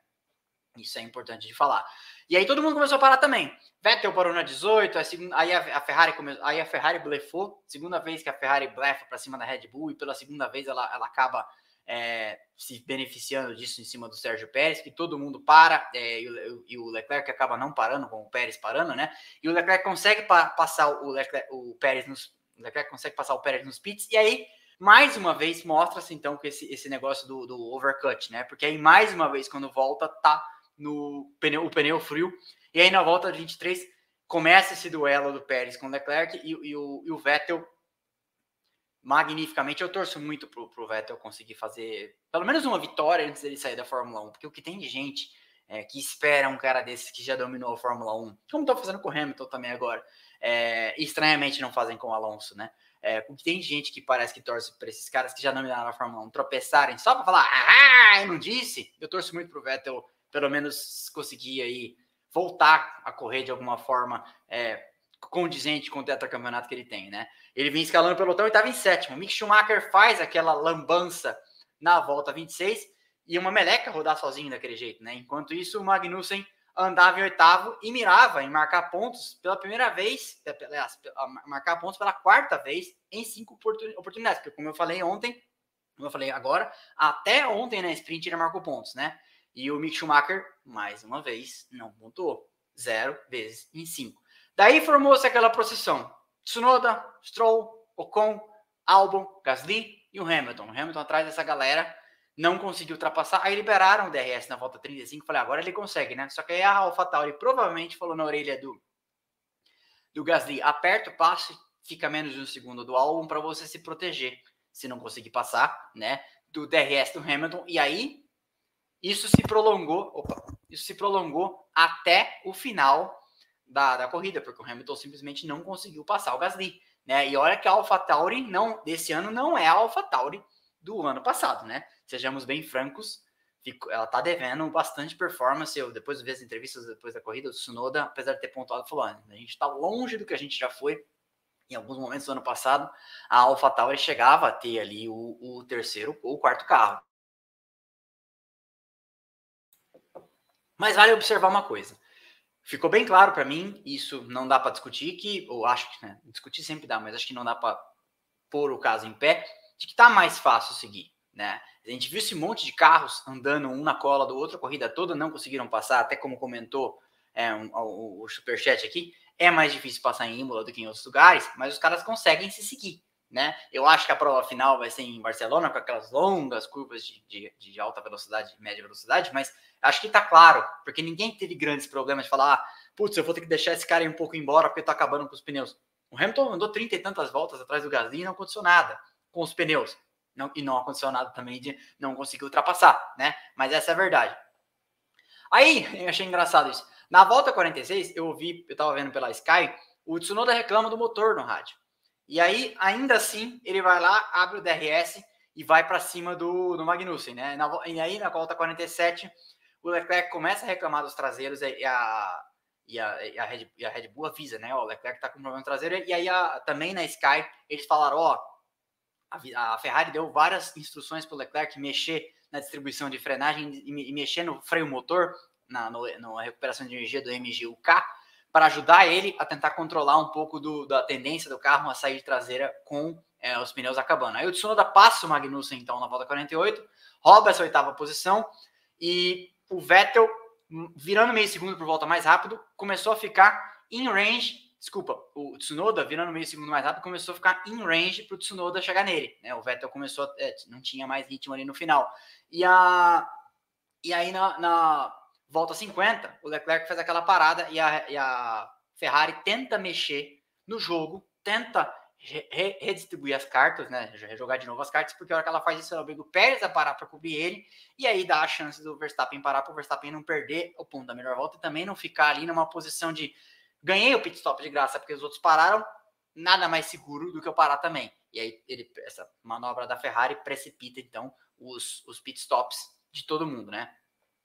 Isso é importante de falar. E aí todo mundo começou a parar também. Vettel parou na 18, aí a, Ferrari começou, aí a Ferrari blefou, segunda vez que a Ferrari blefa para cima da Red Bull e pela segunda vez ela, ela acaba é, se beneficiando disso em cima do Sérgio Pérez, que todo mundo para é, e, o, e, o, Leclerc acaba não parando, com o Pérez parando, né? E o Leclerc consegue pa passar o, Leclerc, o Pérez nos o Leclerc consegue passar o Pérez nos pits e aí mais uma vez mostra-se então que esse, esse negócio do, do overcut, né? Porque aí mais uma vez quando volta tá no pneu, o pneu frio e aí na volta 23 começa esse duelo do Pérez com o Leclerc e, e, o, e o Vettel magnificamente. Eu torço muito pro, pro Vettel conseguir fazer pelo menos uma vitória antes dele sair da Fórmula 1, porque o que tem de gente é, que espera um cara desses que já dominou a Fórmula 1, como estão fazendo com o Hamilton também agora, é, estranhamente não fazem com o Alonso, né? É, tem gente que parece que torce para esses caras que já dominaram a Fórmula 1 tropeçarem só para falar, ah, eu não disse. Eu torço muito para o Vettel, pelo menos conseguir aí voltar a correr de alguma forma é, condizente com o tetracampeonato que ele tem, né? Ele vinha escalando o pelotão e estava em sétimo. Mick Schumacher faz aquela lambança na volta 26 e uma meleca rodar sozinho daquele jeito, né? Enquanto isso, o Magnussen andava em oitavo e mirava em marcar pontos pela primeira vez, aliás, marcar pontos pela quarta vez em cinco oportunidades, porque como eu falei ontem, como eu falei agora, até ontem na sprint ele marcou pontos, né? E o Mick Schumacher, mais uma vez, não pontuou. zero vezes em cinco. Daí formou-se aquela procissão. Tsunoda, Stroll, Ocon, Albon, Gasly e o Hamilton. O Hamilton atrás dessa galera não conseguiu ultrapassar. Aí liberaram o DRS na volta 35. Falei, agora ele consegue, né? Só que aí a AlphaTauri provavelmente falou na orelha do, do Gasly: aperta o passe, fica menos de um segundo do Albon para você se proteger. Se não conseguir passar, né? Do DRS do Hamilton. E aí isso se prolongou. Opa, isso se prolongou até o final da, da corrida, porque o Hamilton simplesmente não conseguiu passar o Gasly. Né? E olha que a AlphaTauri não, desse ano não é a AlphaTauri do ano passado, né? Sejamos bem francos, ela tá devendo bastante performance. Eu depois vi as entrevistas depois da corrida, o Tsunoda, apesar de ter pontuado, falou: a gente está longe do que a gente já foi. Em alguns momentos do ano passado, a AlphaTauri chegava a ter ali o, o terceiro ou quarto carro. Mas vale observar uma coisa. Ficou bem claro para mim, isso não dá para discutir, que, ou acho que, né, discutir sempre dá, mas acho que não dá para pôr o caso em pé, de que tá mais fácil seguir, né? A gente viu esse monte de carros andando um na cola do outro, a corrida toda não conseguiram passar, até como comentou é, um, o, o superchat aqui, é mais difícil passar em Imola do que em outros lugares, mas os caras conseguem se seguir, né? Eu acho que a prova final vai ser em Barcelona, com aquelas longas curvas de, de, de alta velocidade, média velocidade, mas acho que tá claro, porque ninguém teve grandes problemas de falar, ah, putz, eu vou ter que deixar esse cara ir um pouco embora porque tá acabando com os pneus. O Hamilton andou 30 e tantas voltas atrás do Gasly e não aconteceu nada com os pneus. Não, e não aconteceu nada também de não conseguir ultrapassar, né? Mas essa é a verdade. Aí, eu achei engraçado isso. Na volta 46, eu ouvi, eu tava vendo pela Sky, o Tsunoda reclama do motor no rádio. E aí, ainda assim, ele vai lá, abre o DRS e vai para cima do, do Magnussen, né? Na, e aí, na volta 47, o Leclerc começa a reclamar dos traseiros e a, e a, e a, Red, e a Red Bull avisa, né? Ó, o Leclerc tá com problema traseiro. E aí, a, também na Sky, eles falaram: ó, a, Ferrari deu várias instruções para o Leclerc mexer na distribuição de frenagem e, mexer no freio motor, na, no, na recuperação de energia do MGUK, para ajudar ele a tentar controlar um pouco do, da tendência do carro a sair de traseira com é, os pneus acabando. Aí o Tsunoda passa o Magnussen, então, na volta 48, rouba essa oitava posição e o Vettel, virando meio segundo por volta mais rápido, começou a ficar em range. Desculpa, o Tsunoda, virando meio segundo mais rápido, começou a ficar em range para o Tsunoda chegar nele. Né? O Vettel começou, a, é, não tinha mais ritmo ali no final. E, a, e aí na, na volta 50, o Leclerc faz aquela parada e a, e a Ferrari tenta mexer no jogo, tenta re redistribuir as cartas, né? Rejogar de novo as cartas, porque a hora que ela faz isso, ela obriga o Pérez a parar para cobrir ele, e aí dá a chance do Verstappen parar para o Verstappen não perder o ponto da melhor volta e também não ficar ali numa posição de ganhei o pit stop de graça porque os outros pararam, nada mais seguro do que eu parar também. E aí ele, essa manobra da Ferrari precipita então os, os pit stops de todo mundo, né?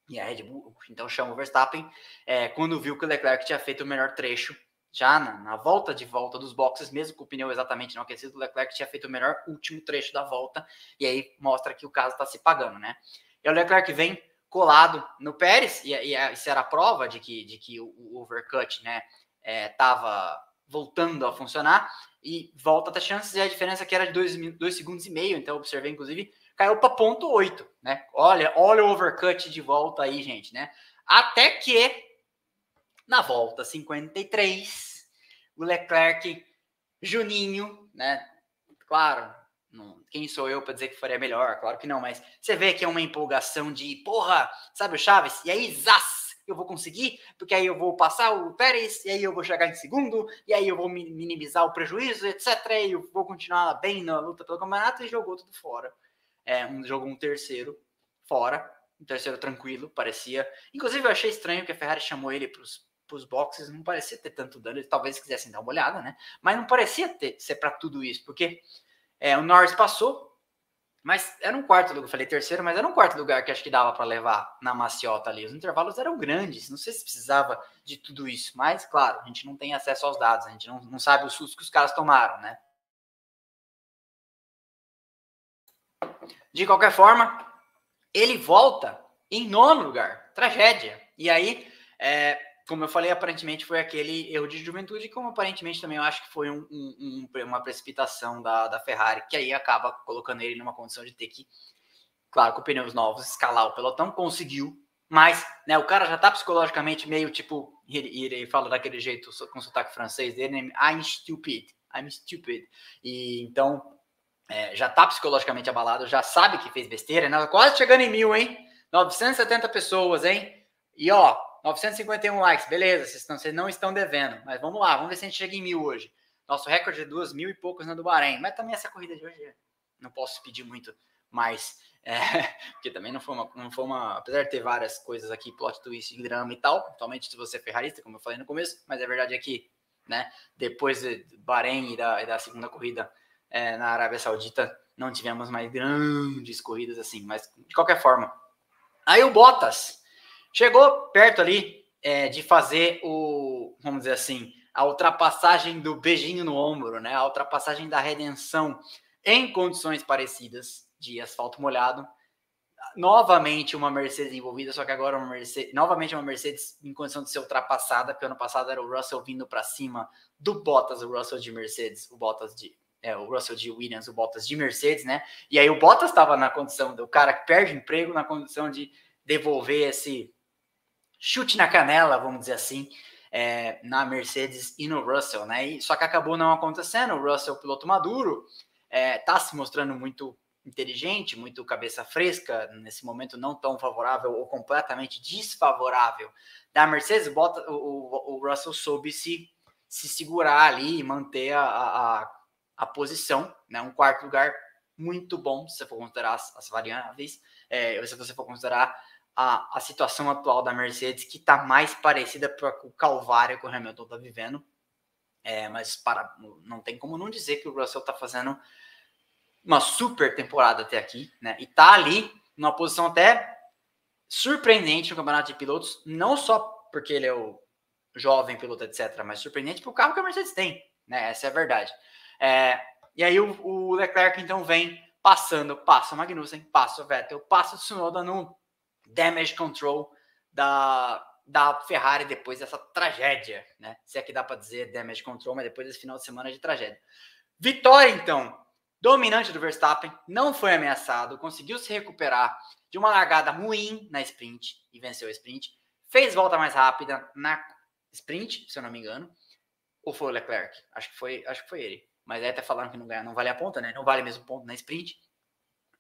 E a Red Bull então chama o Verstappen é, quando viu que o Leclerc tinha feito o melhor trecho já na, na, volta de volta dos boxes, mesmo com o pneu exatamente não aquecido, o Leclerc tinha feito o melhor último trecho da volta, e aí mostra que o caso está se pagando, né? E o Leclerc vem colado no Pérez, e, e isso era a prova de que, de que o, o overcut, né, estava é, voltando a funcionar, e volta a ter chances, e a diferença que era de 2 segundos e meio, então observei, inclusive, caiu para ponto 8, né? Olha, olha o overcut de volta aí, gente, né? Até que na volta 53, o Leclerc, Juninho, né? Claro, não, quem sou eu para dizer que faria melhor? Claro que não, mas você vê que é uma empolgação de porra, sabe o Chaves? E aí, zaz, eu vou conseguir, porque aí eu vou passar o Pérez, e aí eu vou chegar em segundo, e aí eu vou minimizar o prejuízo, etc. E eu vou continuar bem na luta pelo campeonato e jogou tudo fora. É, um, jogou um terceiro fora, um terceiro tranquilo, parecia. Inclusive, eu achei estranho que a Ferrari chamou ele para os boxes não parecia ter tanto dano. Talvez quisessem dar uma olhada, né? Mas não parecia ter, ser para tudo isso, porque é, o Norris passou, mas era um quarto lugar. Eu falei terceiro, mas era um quarto lugar que acho que dava para levar na maciota ali. Os intervalos eram grandes, não sei se precisava de tudo isso, mas claro, a gente não tem acesso aos dados, a gente não, não sabe o susto que os caras tomaram, né? De qualquer forma, ele volta em nono lugar. Tragédia. E aí, é, como eu falei, aparentemente foi aquele erro de juventude, como aparentemente também eu acho que foi um, um, uma precipitação da, da Ferrari, que aí acaba colocando ele numa condição de ter que, claro, com pneus novos, escalar o pelotão. Conseguiu, Mas, né, o cara já tá psicologicamente meio tipo, ele, ele fala daquele jeito com sotaque francês dele, I'm stupid, I'm stupid. E então, é, já tá psicologicamente abalado, já sabe que fez besteira, né? Quase chegando em mil, hein? 970 pessoas, hein? E ó, 951 likes, beleza, vocês, estão, vocês não estão devendo. Mas vamos lá, vamos ver se a gente chega em mil hoje. Nosso recorde é duas mil e poucos na do Bahrein. Mas também essa corrida de hoje não posso pedir muito mais. É, porque também não foi, uma, não foi uma. Apesar de ter várias coisas aqui, plot twist, drama e tal, principalmente se você é ferrarista, como eu falei no começo, mas a verdade é que, né, depois de Bahrein e da, e da segunda corrida é, na Arábia Saudita, não tivemos mais grandes corridas assim, mas de qualquer forma. Aí o Bottas chegou perto ali é, de fazer o, vamos dizer assim, a ultrapassagem do beijinho no ombro, né? A ultrapassagem da redenção em condições parecidas de asfalto molhado. Novamente uma Mercedes envolvida, só que agora uma Mercedes, novamente uma Mercedes em condição de ser ultrapassada, porque ano passado era o Russell vindo para cima do Bottas, o Russell de Mercedes, o Bottas de é, o Russell de Williams, o Bottas de Mercedes, né? E aí o Bottas estava na condição do cara que perde emprego, na condição de devolver esse chute na canela, vamos dizer assim, é, na Mercedes e no Russell, né? E, só que acabou não acontecendo. O Russell, piloto maduro, está é, se mostrando muito inteligente, muito cabeça fresca, nesse momento não tão favorável ou completamente desfavorável da Mercedes. Bota, o, o, Russell soube se, se segurar ali e manter a, a, a posição, né? Um quarto lugar muito bom, se você for considerar as, as variáveis, é, se você for considerar a, a situação atual da Mercedes, que está mais parecida com o calvário que o Hamilton está vivendo. É, mas para, não tem como não dizer que o Russell está fazendo uma super temporada até aqui, né? E tá ali numa posição até surpreendente no campeonato de pilotos, não só porque ele é o jovem piloto, etc., mas surpreendente o carro que a Mercedes tem, né? Essa é a verdade. É, e aí o, o, Leclerc então vem passando, passa o Magnussen, passa o Vettel, passa o Tsunoda no damage control da, da Ferrari depois dessa tragédia, né? Se é que dá para dizer damage control, mas depois desse final de semana de tragédia. Vitória, então, dominante do Verstappen, não foi ameaçado, conseguiu se recuperar de uma largada ruim na sprint e venceu a sprint. Fez volta mais rápida na sprint, se eu não me engano. Ou foi o Leclerc? Acho que foi, acho que foi ele. Mas aí até falaram que não ganha, não vale a ponta, né? Não vale mesmo ponto na sprint.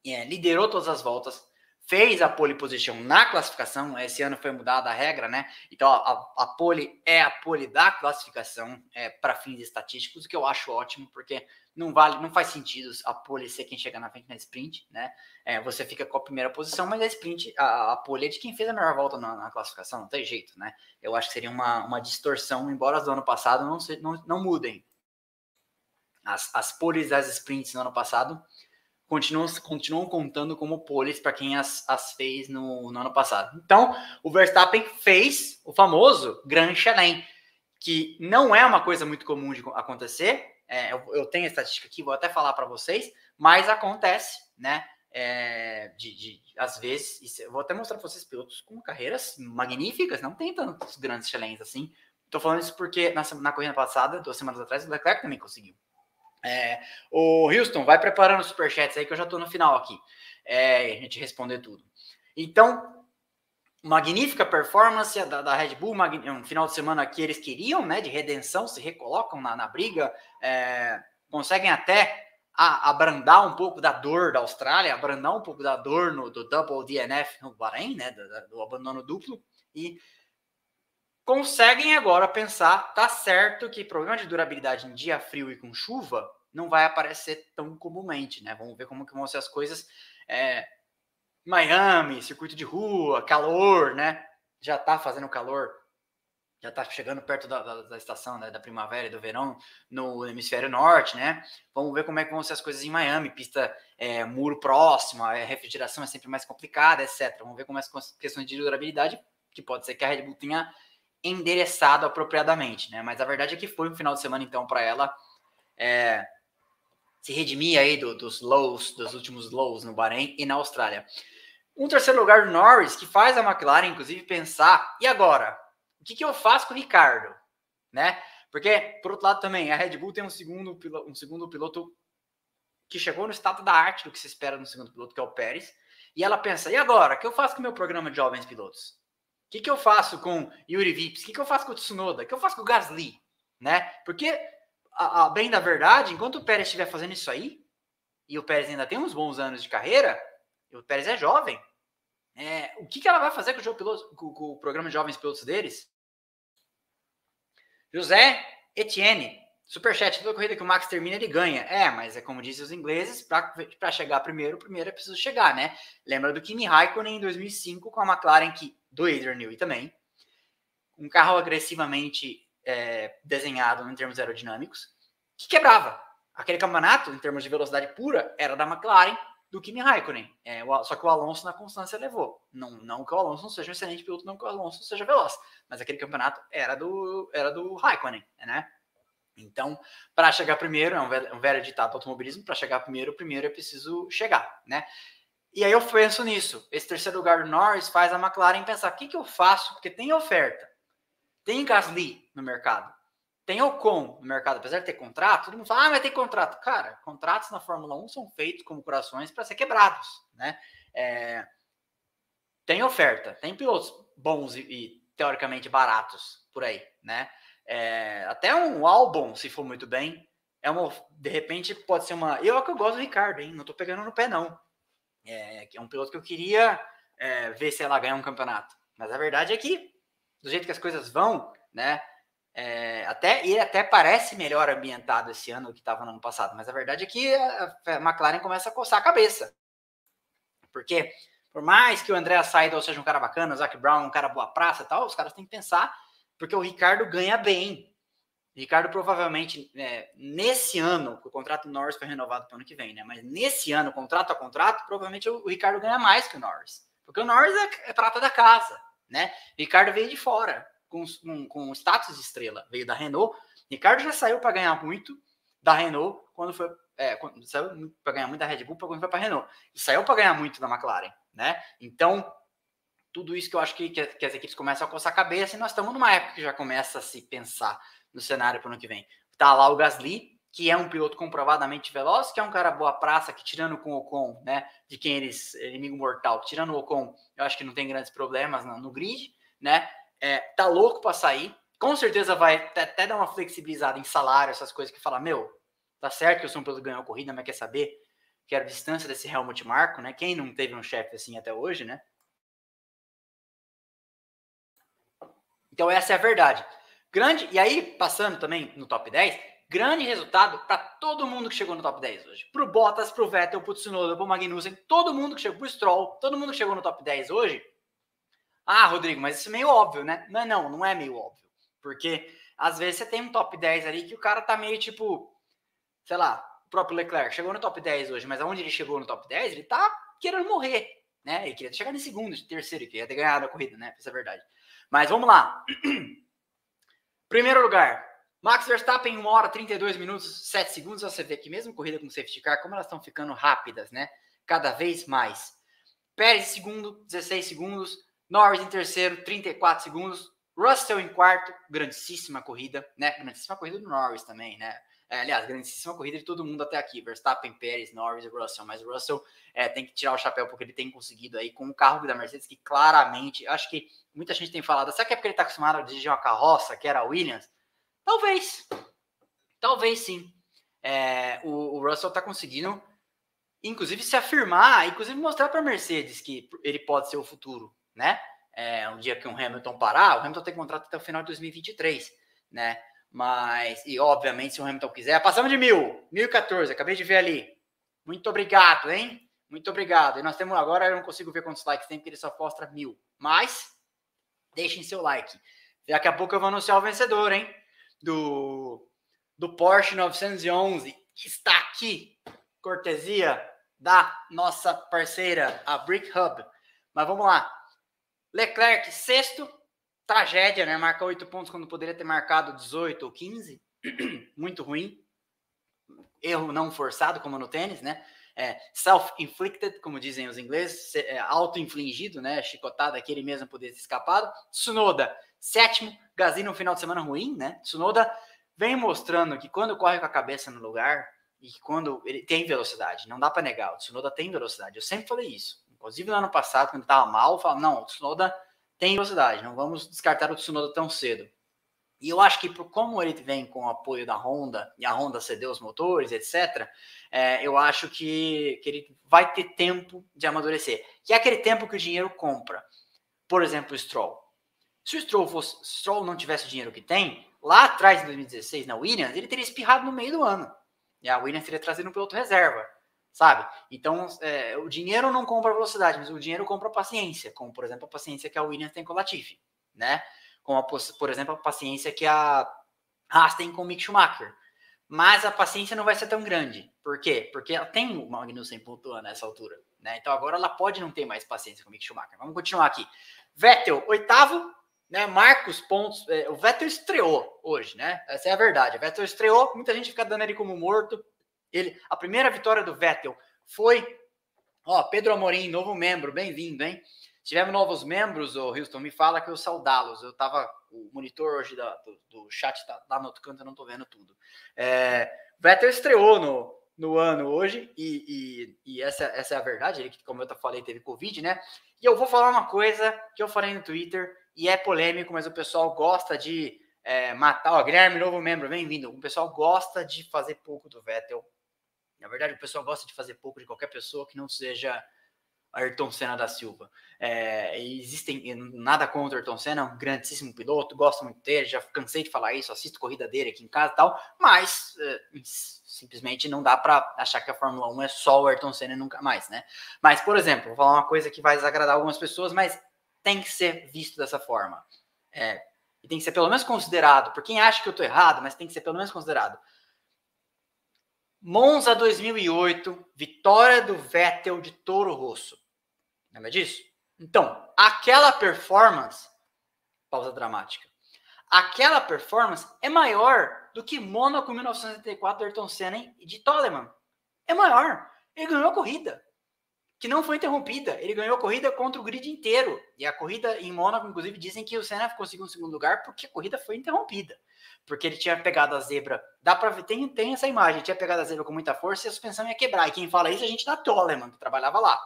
É, liderou todas as voltas, fez a pole position na classificação. Esse ano foi mudada a regra, né? Então a, a pole é a pole da classificação é, para fins estatísticos, o que eu acho ótimo, porque não vale, não faz sentido a pole ser quem chega na frente na sprint, né? É, você fica com a primeira posição, mas a sprint, a, a pole é de quem fez a melhor volta na, na, classificação, não tem jeito, né? Eu acho que seria uma, uma distorção, embora as do ano passado não, se, não, não mudem. As, as poles das sprints no ano passado continuam, continuam contando como poles para quem as, as fez no, no, ano passado. Então, o Verstappen fez o famoso Grand Chelem, que não é uma coisa muito comum de acontecer. É, eu, eu, tenho a estatística aqui, vou até falar para vocês, mas acontece, né? É, de, de, às vezes, vou até mostrar para vocês pilotos com carreiras magníficas, não tem tantos grandes challenges assim. Estou falando isso porque na, na corrida passada, duas semanas atrás, o Leclerc também conseguiu. É, o Houston, vai preparando os superchats aí que eu já estou no final aqui. É, a gente responder tudo. Então, magnífica performance da, da Red Bull, um final de semana que eles queriam, né, de redenção, se recolocam na, na briga, é, conseguem até a, abrandar um pouco da dor da Austrália, abrandar um pouco da dor no, do Double DNF no Bahrein, né, do, do abandono duplo, e conseguem agora pensar, tá certo que problema de durabilidade em dia frio e com chuva não vai aparecer tão comumente, né? Vamos ver como que vão ser as coisas. É, Miami, circuito de rua, calor, né? Já tá fazendo calor, já tá chegando perto da, da, da estação né? da primavera e do verão no hemisfério norte, né? Vamos ver como é que vão ser as coisas em Miami, pista é, muro próximo, a refrigeração é sempre mais complicada, etc. Vamos ver como é as questões de durabilidade, que pode ser que a Red Bull tenha endereçado apropriadamente, né? Mas a verdade é que foi um final de semana, então, para ela é, se redimir aí do, dos lows, dos últimos lows no Bahrein e na Austrália. Um terceiro lugar do Norris, que faz a McLaren, inclusive, pensar, e agora? O que, que eu faço com o Ricardo? Né? Porque, por outro lado, também, a Red Bull tem um segundo, um segundo piloto que chegou no estado da arte do que se espera no segundo piloto, que é o Pérez. E ela pensa, e agora? O que eu faço com o meu programa de jovens pilotos? Que, que eu faço com Yuri Vips? O que, que eu faço com o Tsunoda? O que eu faço com o Gasly? Né? Porque, a, a, bem da verdade, enquanto o Pérez estiver fazendo isso aí, e o Pérez ainda tem uns bons anos de carreira, o Pérez é jovem, é, o que, que ela vai fazer com o, piloto, com, com o programa de jovens pilotos deles? José Etienne, superchat, toda corrida que o Max termina, ele ganha. É, mas é como dizem os ingleses, para chegar primeiro, primeiro é preciso chegar, né? Lembra do Kimi Raikkonen em 2005 com a McLaren, que, do Adrian Newey também. Um carro agressivamente é, desenhado em termos aerodinâmicos, que quebrava. Aquele campeonato, em termos de velocidade pura, era da McLaren, do Kimi Raikkonen. É, só que o Alonso na constância levou. Não, não que o Alonso não seja um excelente piloto, não que o Alonso seja veloz, mas aquele campeonato era do, era do Raikkonen, né? Então, para chegar primeiro, é um velho, um velho ditado do automobilismo, para chegar primeiro, primeiro é preciso chegar, né? E aí eu penso nisso. Esse terceiro lugar do Norris faz a McLaren pensar: o que, que eu faço? Porque tem oferta. Tem Gasly no mercado. Tem Ocon no mercado, apesar de ter contrato, todo mundo fala, ah, mas tem contrato. Cara, contratos na Fórmula 1 são feitos como corações para ser quebrados, né? É... Tem oferta, tem pilotos bons e, e, teoricamente baratos por aí, né? É... Até um álbum, se for muito bem, é uma, de repente pode ser uma. Eu é que eu gosto do Ricardo, hein? Não tô pegando no pé, não. É, é um piloto que eu queria é, ver se ela ganhar um campeonato. Mas a verdade é que, do jeito que as coisas vão, né? É, até ele até parece melhor ambientado esse ano do que estava no ano passado, mas a verdade é que a, McLaren começa a coçar a cabeça. Porque, por mais que o André Seidel seja um cara bacana, o Zac Brown um cara boa praça e tal, os caras têm que pensar, porque o Ricardo ganha bem. Ricardo provavelmente, é, nesse ano, o contrato do Norris foi renovado para o ano que vem, né? Mas nesse ano, contrato a contrato, provavelmente o, Ricardo ganha mais que o Norris. Porque o Norris é, é prata da casa, né? Ricardo veio de fora com, com, com status de estrela, veio da Renault. Ricardo já saiu para ganhar muito da Renault quando foi. É, quando, saiu para ganhar muito da Red Bull quando foi para a Renault. E saiu para ganhar muito da McLaren, né? Então, tudo isso que eu acho que, que as equipes começam a coçar a cabeça, e nós estamos numa época que já começa a se pensar no cenário para o ano que vem. Tá lá o Gasly, que é um piloto comprovadamente veloz, que é um cara boa praça, que tirando com o Ocon, né, de quem eles, inimigo mortal, tirando o Ocon, eu acho que não tem grandes problemas no, no grid, né, é, tá louco para sair. Com certeza vai até dar uma flexibilizada em salário, essas coisas que fala, meu, tá certo que o São Paulo ganhou a corrida, mas quer saber? Quero distância desse Helmut Marco, né? Quem não teve um chefe assim até hoje, né? Então essa é a verdade. Grande, e aí passando também no top 10, grande resultado para todo mundo que chegou no top 10 hoje. Pro Bottas, pro Vettel, pro Tsunoda, pro Magnussen, todo mundo que chegou, pro Stroll, todo mundo que chegou no top 10 hoje ah, Rodrigo, mas isso é meio óbvio, né? Não, não, não é meio óbvio. Porque às vezes você tem um top 10 ali que o cara tá meio tipo, sei lá, o próprio Leclerc chegou no top 10 hoje, mas aonde ele chegou no top 10, ele tá querendo morrer, né? Ele queria chegar em segundo, terceiro, ele queria ter ganhado a corrida, né? Essa é a verdade. Mas vamos lá. Primeiro lugar, Max Verstappen, 1 hora 32 minutos, 7 segundos. Você vê que mesmo corrida com safety car, como elas estão ficando rápidas, né? Cada vez mais. Pérez, segundo, 16 segundos. Norris em terceiro, 34 segundos. Russell em quarto, grandíssima corrida, né? Grandíssima corrida do Norris também, né? É, aliás, grandíssima corrida de todo mundo até aqui. Verstappen, Pérez, Norris e Russell. Mas o Russell é, tem que tirar o chapéu porque ele tem conseguido aí com o carro da Mercedes, que claramente, acho que muita gente tem falado, será que é porque ele está acostumado a dirigir uma carroça, que era a Williams? Talvez. Talvez sim. É, o, o Russell está conseguindo, inclusive, se afirmar, inclusive mostrar para a Mercedes que ele pode ser o futuro né? É, um dia que um Hamilton parar, o Hamilton tem contrato até o final de 2023, né? Mas, e obviamente, se o Hamilton quiser, passamos de mil, 1014, acabei de ver ali. Muito obrigado, hein? Muito obrigado. E nós temos agora, eu não consigo ver quantos likes tem, porque ele só mostra mil. Mas, deixem seu like. Daqui a pouco eu vou anunciar o vencedor, hein? Do, do Porsche 911, que está aqui, cortesia da nossa parceira, a Brick Hub. Mas vamos lá. Leclerc, sexto, tragédia, né? Marca oito pontos quando poderia ter marcado 18 ou 15. Muito ruim. Erro não forçado, como no tênis, né? É, self-inflicted, como dizem os ingleses, é, auto-infligido, né? Chicotada que ele mesmo poderia ter escapado. Tsunoda, sétimo. Gasly no final de semana ruim, né? Tsunoda vem mostrando que quando corre com a cabeça no lugar e quando ele tem velocidade, não dá para negar, o Tsunoda tem velocidade. Eu sempre falei isso. Inclusive no ano passado, quando estava mal, eu falava, não, o Tsunoda tem velocidade, não vamos descartar o Tsunoda tão cedo. E eu acho que por como ele vem com o apoio da Honda, e a Honda cedeu os motores, etc., é, eu acho que, que ele vai ter tempo de amadurecer. Que é aquele tempo que o dinheiro compra. Por exemplo, o Stroll. Se o Stroll, fosse, Stroll não tivesse o dinheiro que tem, lá atrás, em 2016, na Williams, ele teria espirrado no meio do ano. E a Williams teria trazido um piloto reserva, sabe? Então, é, o dinheiro não compra velocidade, mas o dinheiro compra paciência, como, por exemplo, a paciência que a Williams tem com o Latifi, né? Como, a, por exemplo, a paciência que a Haas tem com o Mick Schumacher. Mas a paciência não vai ser tão grande. Por quê? Porque ela tem o Magnussen pontuando nessa altura. Né? Então agora ela pode não ter mais paciência com o Mick Schumacher. Vamos continuar aqui. Vettel, oitavo, né? Marcos pontos. É, o Vettel estreou hoje, né? Essa é a verdade. O Vettel estreou, muita gente fica dando ele como morto. Ele, a primeira vitória do Vettel foi. Ó, Pedro Amorim, novo membro, bem-vindo, hein? Tivemos novos membros, o Houston, me fala que eu saudá-los. Eu tava. O monitor hoje da, do, do, chat tá lá no outro canto, eu não tô vendo tudo. É, Vettel estreou no, no ano hoje, e, e, e, essa, essa é a verdade. Ele, como eu falei, teve Covid, né? E eu vou falar uma coisa que eu falei no Twitter, e é polêmico, mas o pessoal gosta de é, matar. Ó, Guilherme, novo membro, bem-vindo. O pessoal gosta de fazer pouco do Vettel. Na verdade, o pessoal gosta de fazer pouco de qualquer pessoa que não seja Ayrton Senna da Silva. É, existem nada contra Ayrton Senna, é um grandíssimo piloto, gosto muito dele, já cansei de falar isso, assisto corrida dele aqui em casa e tal, mas é, simplesmente não dá para achar que a Fórmula 1 é só o Ayrton Senna e nunca mais, né? Mas, por exemplo, vou falar uma coisa que vai desagradar algumas pessoas, mas tem que ser visto dessa forma. É, e tem que ser pelo menos considerado, por quem acha que eu estou errado, mas tem que ser pelo menos considerado. Monza 2008, vitória do Vettel de Toro Rosso. Lembra disso? Então, aquela performance, pausa dramática, aquela performance é maior do que Mônaco 1974 do Ayrton Senna e de Toleman. É maior. Ele ganhou a corrida, que não foi interrompida. Ele ganhou a corrida contra o grid inteiro. E a corrida em Mônaco, inclusive, dizem que o Senna conseguiu um segundo lugar porque a corrida foi interrompida. Porque ele tinha pegado a zebra. Dá para ver, tem, tem essa imagem. Tinha pegado a zebra com muita força e a suspensão ia quebrar. E quem fala isso é a gente da Toleman, que trabalhava lá.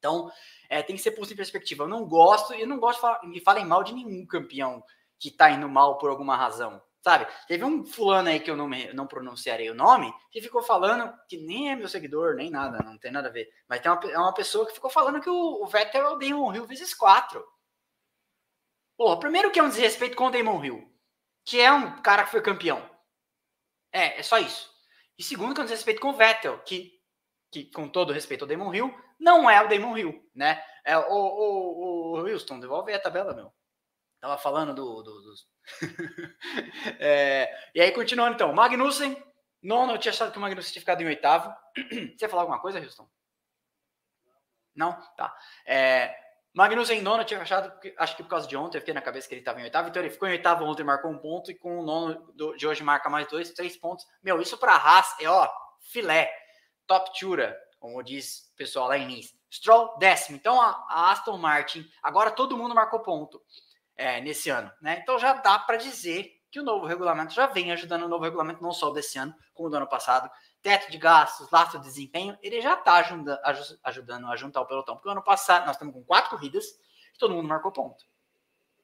Então, é, tem que ser posto em perspectiva. Eu não gosto, eu não gosto de falar, me falem mal de nenhum campeão que tá indo mal por alguma razão. Sabe? Teve um fulano aí que eu não, me, não pronunciarei o nome, que ficou falando, que nem é meu seguidor, nem nada, não tem nada a ver. Mas tem uma, é uma pessoa que ficou falando que o, o Vettel é o Damon Hill vezes 4. Porra, primeiro que é um desrespeito com o Damon Hill, que é um cara que foi campeão. É, é só isso. E segundo que é um desrespeito com o Vettel, que, que com todo respeito ao Damon Hill, não é o Damon Hill, né? É o, o, o Wilson, devolve a tabela, meu. Tava falando do. do, é, e aí, continuando então. Magnussen, nono, eu tinha achado que o Magnussen tinha ficado em oitavo. Você ia falar alguma coisa, Houston? Não? Tá. É, Magnussen nono, eu tinha achado, acho que por causa de ontem, eu fiquei na cabeça que ele estava em oitavo, então ele ficou em oitavo ontem, marcou um ponto, e com o nono de hoje marca mais dois, três pontos. Meu, isso para Haas é, ó, filé, top tura como diz o pessoal lá em Nice. Stroll, décimo. Então a, a Aston Martin, agora todo mundo marcou ponto é, nesse ano. Né? Então já dá para dizer que o novo regulamento já vem ajudando o novo regulamento, não só desse ano, como do ano passado. Teto de gastos, laço de desempenho, ele já está ajudando, ajudando a juntar o pelotão. Porque o ano passado nós estamos com quatro corridas e todo mundo marcou ponto.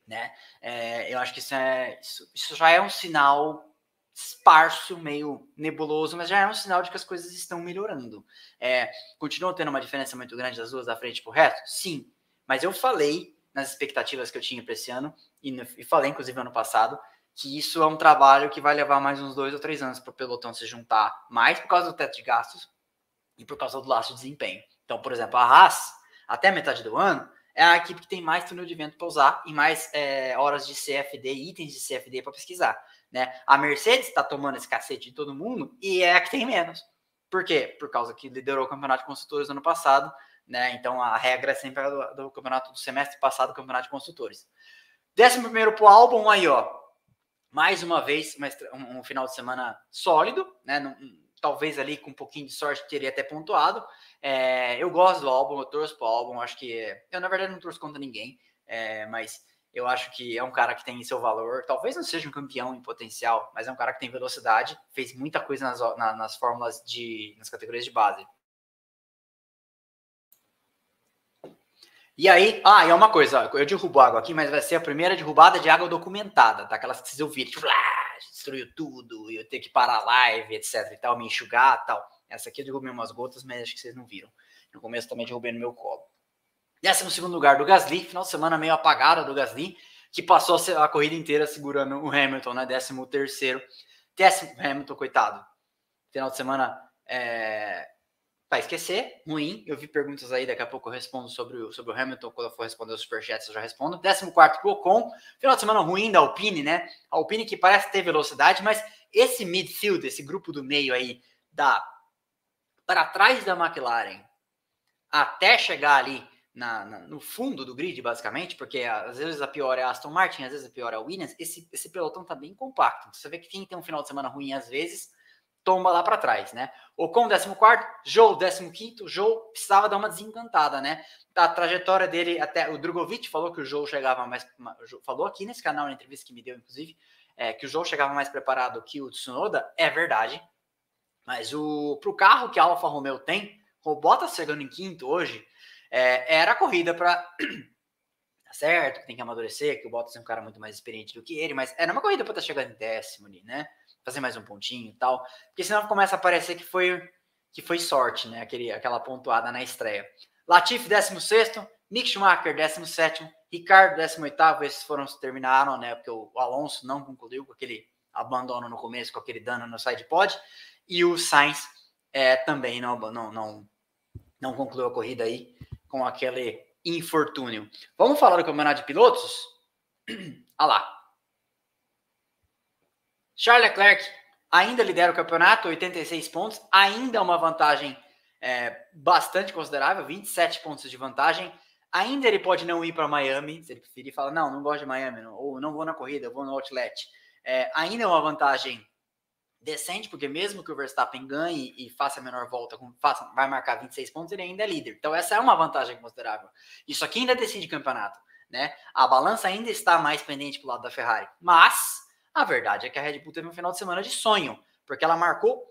Né? É, eu acho que isso, é, isso, isso já é um sinal esparso, meio nebuloso, mas já é um sinal de que as coisas estão melhorando. É, continua tendo uma diferença muito grande das duas da frente para o resto? Sim, mas eu falei nas expectativas que eu tinha para esse ano, e, e, falei inclusive ano passado, que isso é um trabalho que vai levar mais uns dois ou três anos para o pelotão se juntar, mais por causa do teto de gastos e por causa do laço de desempenho. Então, por exemplo, a Haas, até a metade do ano, é a equipe que tem mais túnel de vento para usar e mais é, horas de CFD, itens de CFD para pesquisar. Né? A Mercedes está tomando esse cacete de todo mundo e é a que tem menos. Por quê? Por causa que liderou o campeonato de construtores no ano passado, né? Então a regra é sempre a do, do campeonato do semestre passado, do campeonato de construtores. Décimo primeiro pro álbum aí, ó. Mais uma vez, um, um final de semana sólido, né? talvez ali com um pouquinho de sorte teria até pontuado. É, eu gosto do álbum, eu torço pro álbum, acho que. Eu, na verdade, não torço contra ninguém, é, mas eu acho que é um cara que tem seu valor. Talvez não seja um campeão em potencial, mas é um cara que tem velocidade, fez muita coisa nas, na, nas fórmulas de. nas categorias de base. E aí, ah, e é uma coisa, eu derrubo água aqui, mas vai ser a primeira derrubada de água documentada, tá? Aquelas que vocês ouviram, tipo, ah, destruiu tudo, eu ter que parar a live, etc e tal, me enxugar tal. Essa aqui eu derrubei umas gotas, mas acho que vocês não viram. No começo também derrubei no meu colo. Décimo segundo lugar do Gasly, final de semana meio apagada do Gasly, que passou a corrida inteira segurando o Hamilton, né? Décimo terceiro. Décimo Hamilton, coitado. Final de semana é, para esquecer, ruim. Eu vi perguntas aí, daqui a pouco eu respondo sobre o, sobre o Hamilton, quando eu for responder os superchats eu já respondo. 14 pro Ocon, final de semana ruim da Alpine, né? A Alpine que parece ter velocidade, mas esse midfield, esse grupo do meio aí, da para trás da McLaren, até chegar ali na, na, no fundo do grid, basicamente, porque às vezes a pior é a Aston Martin, às vezes a pior é a Williams, esse, esse pelotão tá bem compacto. Você vê que quem tem um final de semana ruim às vezes, tomba lá para trás, né? Ocon 14, Joe 15, Joe precisava dar uma desencantada, né? A trajetória dele até o Drogovic falou que o Joe chegava mais falou aqui nesse canal na entrevista que me deu inclusive, é, que o Joe chegava mais preparado que o Tsunoda, é verdade. Mas o pro carro que a Alfa Romeo tem, o Bottas chegando em quinto hoje, é, era corrida para tá certo, que tem que amadurecer, que o Bottas é um cara muito mais experiente do que ele, mas era uma corrida para estar tá chegando em décimo ali, né? Fazer mais um pontinho e tal, porque senão começa a parecer que foi que foi sorte, né? Aquele, aquela pontuada na estreia. Latifi, 16, Mick Schumacher, 17, Ricardo, 18, esses foram terminaram, né? Porque o, Alonso não concluiu com aquele abandono no começo, com aquele dano no side pod, e o Sainz é, também não, não, não, não concluiu a corrida aí com aquele infortúnio. Vamos falar do campeonato de pilotos? ah lá, Charles Leclerc ainda lidera o campeonato, 86 pontos, ainda uma vantagem é, bastante considerável, 27 pontos de vantagem. Ainda ele pode não ir para Miami, se ele preferir, fala, não, não gosto de Miami, não, ou não vou na corrida, vou no outlet. É, ainda é uma vantagem decente, porque mesmo que o Verstappen ganhe e faça a menor volta, faça, vai marcar 26 pontos, ele ainda é líder. Então essa é uma vantagem considerável. Isso aqui ainda decide campeonato, né? A balança ainda está mais pendente para o lado da Ferrari, mas a verdade é que a Red Bull teve um final de semana de sonho, porque ela marcou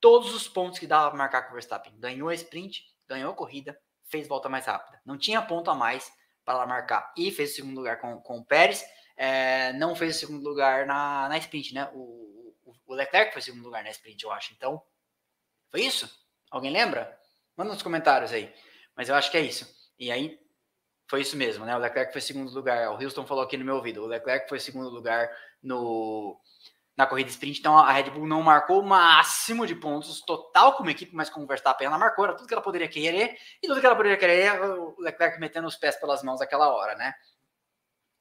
todos os pontos que dava para marcar com o Verstappen. Ganhou a sprint, ganhou a corrida, fez volta mais rápida. Não tinha ponto a mais para ela marcar. E fez o segundo lugar com, com o Pérez. É, não fez o segundo lugar na, na sprint, né? O, o, o Leclerc foi o segundo lugar na sprint, eu acho. Então, foi isso? Alguém lembra? Manda nos comentários aí. Mas eu acho que é isso. E aí, foi isso mesmo, né? O Leclerc foi segundo lugar. O Houston falou aqui no meu ouvido. O Leclerc foi segundo lugar no, na corrida sprint. Então a Red Bull não marcou o máximo de pontos total como equipe, mas como o Verstappen ela marcou, era tudo que ela poderia querer. E tudo que ela poderia querer, o Leclerc metendo os pés pelas mãos naquela hora, né?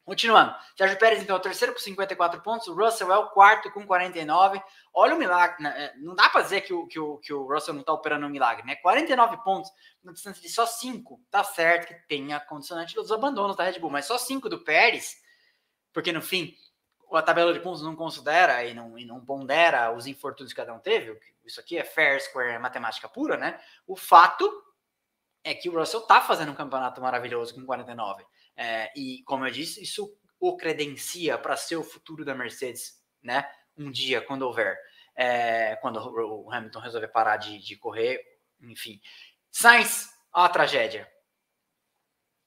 Continuando, Sérgio Pérez então é o terceiro com 54 pontos, o Russell é o quarto com 49. Olha o milagre, né? É, não dá para dizer que o, que, o, que o Russell não está operando um milagre, né? 49 pontos na distância de só 5. Tá certo que tem a condicionante dos abandonos da Red Bull, mas só 5 do Pérez, porque no fim a tabela de pontos não considera e não, e não pondera os infortúnios que cada um teve. Isso aqui é fair square, é matemática pura, né? O fato é que o Russell tá fazendo um campeonato maravilhoso com 49. É, e, como eu disse, isso o credencia para ser o futuro da Mercedes, né? Um dia, quando houver. É, quando o Hamilton resolver parar de, de correr, enfim. Sainz, a tragédia.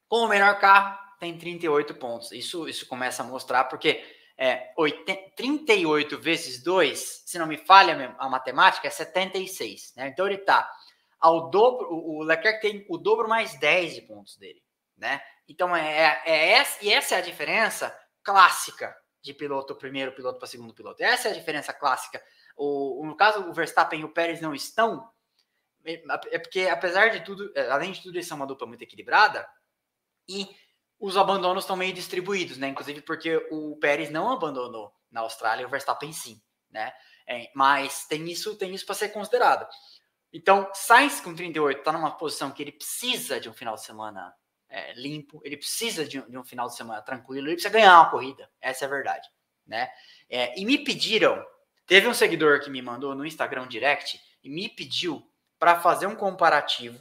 Com o melhor carro, tem 38 pontos. Isso, isso começa a mostrar, porque é, 80, 38 vezes 2, se não me falha a matemática, é 76. Né? Então ele está ao dobro, o Leclerc tem o dobro mais 10 de pontos dele. Né? Então, é, é essa, e essa é a diferença clássica de piloto primeiro piloto para segundo piloto. Essa é a diferença clássica. O, no caso, o Verstappen e o Pérez não estão, é, é porque, apesar de tudo, é, além de tudo, eles são uma dupla muito equilibrada, e os abandonos estão meio distribuídos, né? Inclusive porque o Pérez não abandonou na Austrália, o Verstappen sim, né? É, mas tem isso, tem isso para ser considerado. Então, Sainz com 38 está numa posição que ele precisa de um final de semana é, limpo, ele precisa de, de, um final de semana tranquilo, ele precisa ganhar uma corrida, essa é a verdade, né? É, e me pediram, teve um seguidor que me mandou no Instagram direct e me pediu para fazer um comparativo,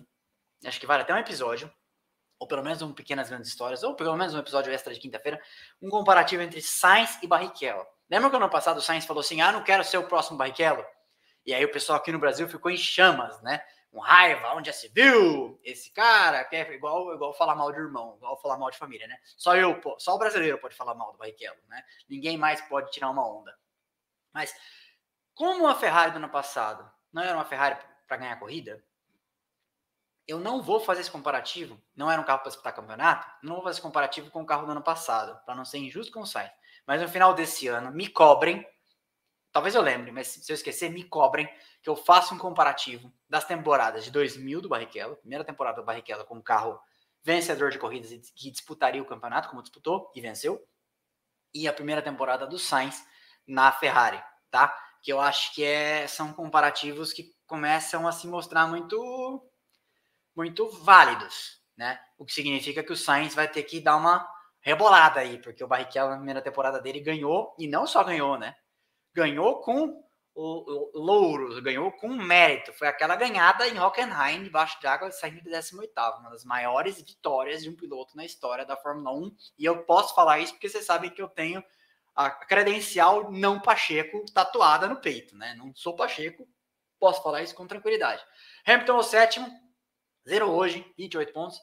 acho que vale até um episódio, ou pelo menos um pequenas grandes histórias, ou pelo menos um episódio extra de quinta-feira, um comparativo entre Sainz e Barrichello. Lembra que ano passado o Sainz falou assim: "Ah, não quero ser o próximo Barrichello"? E aí o pessoal aqui no Brasil ficou em chamas, né? Com raiva, onde já se viu? Esse cara que é igual, igual falar mal de irmão, igual falar mal de família, né? Só eu, só o brasileiro pode falar mal do Barrichello, né? Ninguém mais pode tirar uma onda. Mas como a Ferrari do ano passado não era uma Ferrari para ganhar corrida, eu não vou fazer esse comparativo. Não era um carro para disputar campeonato, não vou fazer esse comparativo com o carro do ano passado, para não ser injusto com o Sainz. Mas no final desse ano, me cobrem. Talvez eu lembre, mas se eu esquecer, me cobrem que eu faça um comparativo das temporadas de 2000 do Barrichello, primeira temporada do Barrichello com um carro vencedor de corridas que disputaria o campeonato, como disputou e venceu, e a primeira temporada do Sainz na Ferrari, tá? Que eu acho que é, são comparativos que começam a se mostrar muito muito válidos, né? O que significa que o Sainz vai ter que dar uma rebolada aí, porque o Barrichello na primeira temporada dele ganhou, e não só ganhou, né? Ganhou com o, louros, ganhou com mérito. Foi aquela ganhada em Hockenheim, debaixo de água, saindo de 18 uma das maiores vitórias de um piloto na história da Fórmula 1. E eu posso falar isso porque vocês sabem que eu tenho a credencial não Pacheco tatuada no peito, né? Não sou Pacheco, posso falar isso com tranquilidade. Hamilton é o sétimo, zero hoje, 28 pontos.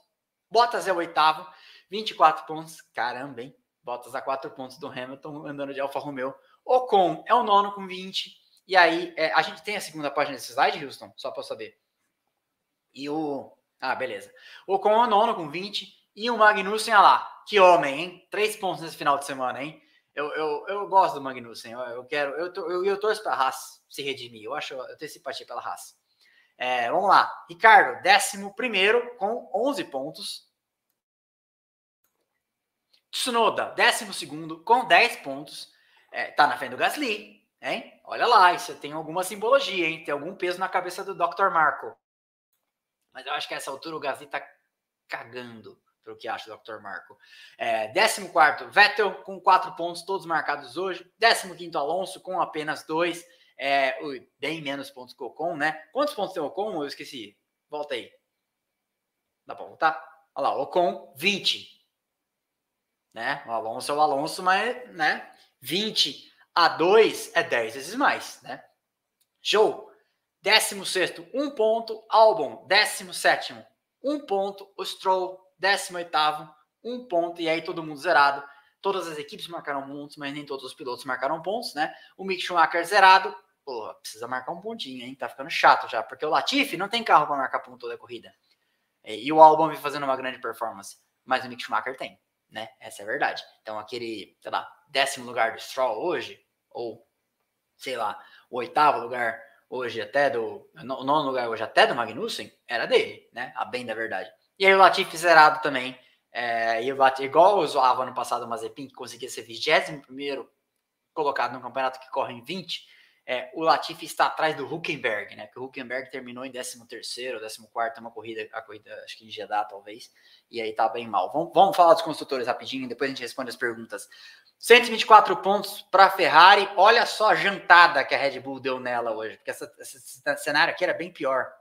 Bottas é o oitavo, 24 pontos. Caramba, hein? Bottas a 4 pontos do Hamilton andando de Alfa Romeo. Ocon é o nono com 20. E aí, é, a gente tem a segunda página desse slide, Houston? Só para saber. E o. Ah, beleza. O Ocon é o nono com 20. E o Magnussen, olha lá. Que homem, hein? Três pontos nesse final de semana, hein? Eu, eu, eu gosto do Magnussen. Eu, eu quero. Eu, eu, eu torço para a Haas se redimir. Eu acho. Eu tenho simpatia pela Haas. É, vamos lá. Ricardo, décimo primeiro com 11 pontos. Tsunoda, décimo segundo com 10 pontos. É, tá na frente do Gasly, hein? Olha lá, isso tem alguma simbologia, hein? Tem algum peso na cabeça do Dr. Marco. Mas eu acho que a essa altura o Gasly tá cagando pelo que acha o Dr. Marco. É, 14 Vettel com 4 pontos, todos marcados hoje. 15 Alonso com apenas 2. É, bem menos pontos que o Ocon, né? Quantos pontos tem o Ocon? Eu esqueci. Volta aí. Dá para voltar? Olha lá, Ocon, 20. Né? O Alonso é o Alonso, mas, né? 20 a 2 é 10 vezes mais, né? Show! 16, 1 ponto. Albon, 17, 1 ponto. O Stroll, 18, 1 ponto. E aí todo mundo zerado. Todas as equipes marcaram pontos, mas nem todos os pilotos marcaram pontos, né? O Mick Schumacher zerado, Pô, precisa marcar um pontinho, hein? Tá ficando chato já, porque o Latifi não tem carro para marcar ponto toda a corrida. E o Albon vem fazendo uma grande performance, mas o Mick Schumacher tem, né? Essa é a verdade. Então, aquele, sei lá, décimo lugar do Stroll hoje, ou sei lá, o oitavo lugar hoje até do. O nono lugar hoje até do Magnussen, era dele, né? A bem da verdade. E aí o Latifi zerado também. É, e o Latifi, igual eu zoava ano passado o Mazepin, que conseguia ser 21 primeiro colocado no campeonato que corre em 20 é, o Latifi está atrás do Huckenberg, né? Que o Huckenberg terminou em 13 terceiro, 14 uma corrida, a corrida acho que em Jeddah, talvez, e aí tá bem mal. Vamos, vamos falar dos construtores rapidinho, depois a gente responde as perguntas. 124 pontos para a Ferrari. Olha só a jantada que a Red Bull deu nela hoje, porque essa, esse cenário aqui era bem pior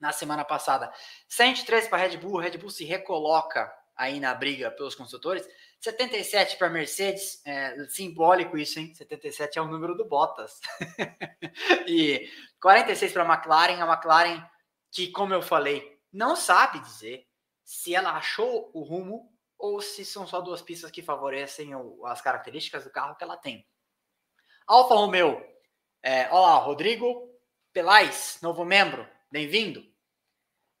na semana passada. 103 para a Red Bull, a Red Bull se recoloca aí na briga pelos construtores. 77 para Mercedes, é, simbólico isso, hein? 77 é o número do Bottas. e 46 para a McLaren, a McLaren que, como eu falei, não sabe dizer se ela achou o rumo ou se são só duas pistas que favorecem o, as características do carro que ela tem. Alfa Romeo, é, olá, Rodrigo Pelais, novo membro, bem-vindo.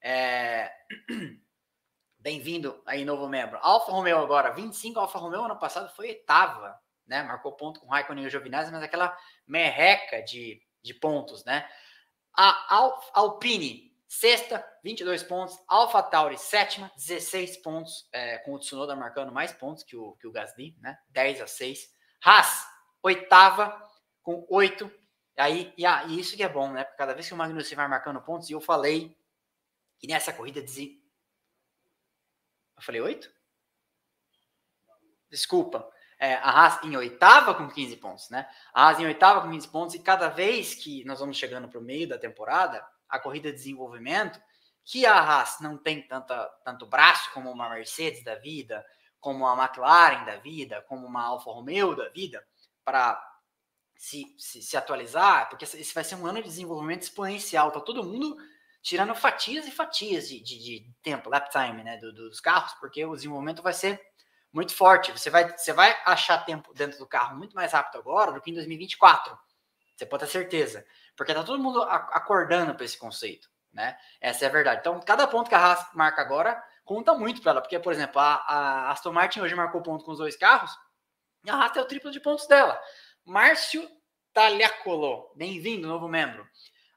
É... Bem-vindo aí, novo membro. Alfa Romeo agora, 25. Alfa Romeo ano passado foi oitava, né? Marcou ponto com Raikkonen e Giovinazzi, mas aquela merreca de, de pontos, né? A Al Alpine, sexta, 22 pontos. Alfa Tauri, sétima, 16 pontos, é, com o Tsunoda marcando mais pontos que o, que o Gasly, né? 10 a 6. Haas, oitava, com 8. Aí, e, ah, e isso que é bom, né? Porque cada vez que o Magnussen vai marcando pontos, e eu falei que nessa corrida eu falei oito? Desculpa. É, a Haas em oitava com 15 pontos, né? A Haas em oitava com 15 pontos, e cada vez que nós vamos chegando para o meio da temporada, a corrida de desenvolvimento, que a Haas não tem tanta, tanto braço como uma Mercedes da vida, como uma McLaren da vida, como uma Alfa Romeo da vida, para se, se, se, atualizar, porque esse vai ser um ano de desenvolvimento exponencial. Tá todo mundo tirando fatias e fatias de, de, de tempo, lap time, né, do, dos carros, porque o desenvolvimento vai ser muito forte. Você vai, você vai achar tempo dentro do carro muito mais rápido agora do que em 2024. Você pode ter certeza. Porque tá todo mundo acordando para esse conceito, né? Essa é a verdade. Então, cada ponto que a Haas marca agora conta muito para ela. Porque, por exemplo, a, a, Aston Martin hoje marcou ponto com os dois carros e a Haas é o triplo de pontos dela. Márcio Taliacolo, bem-vindo, novo membro.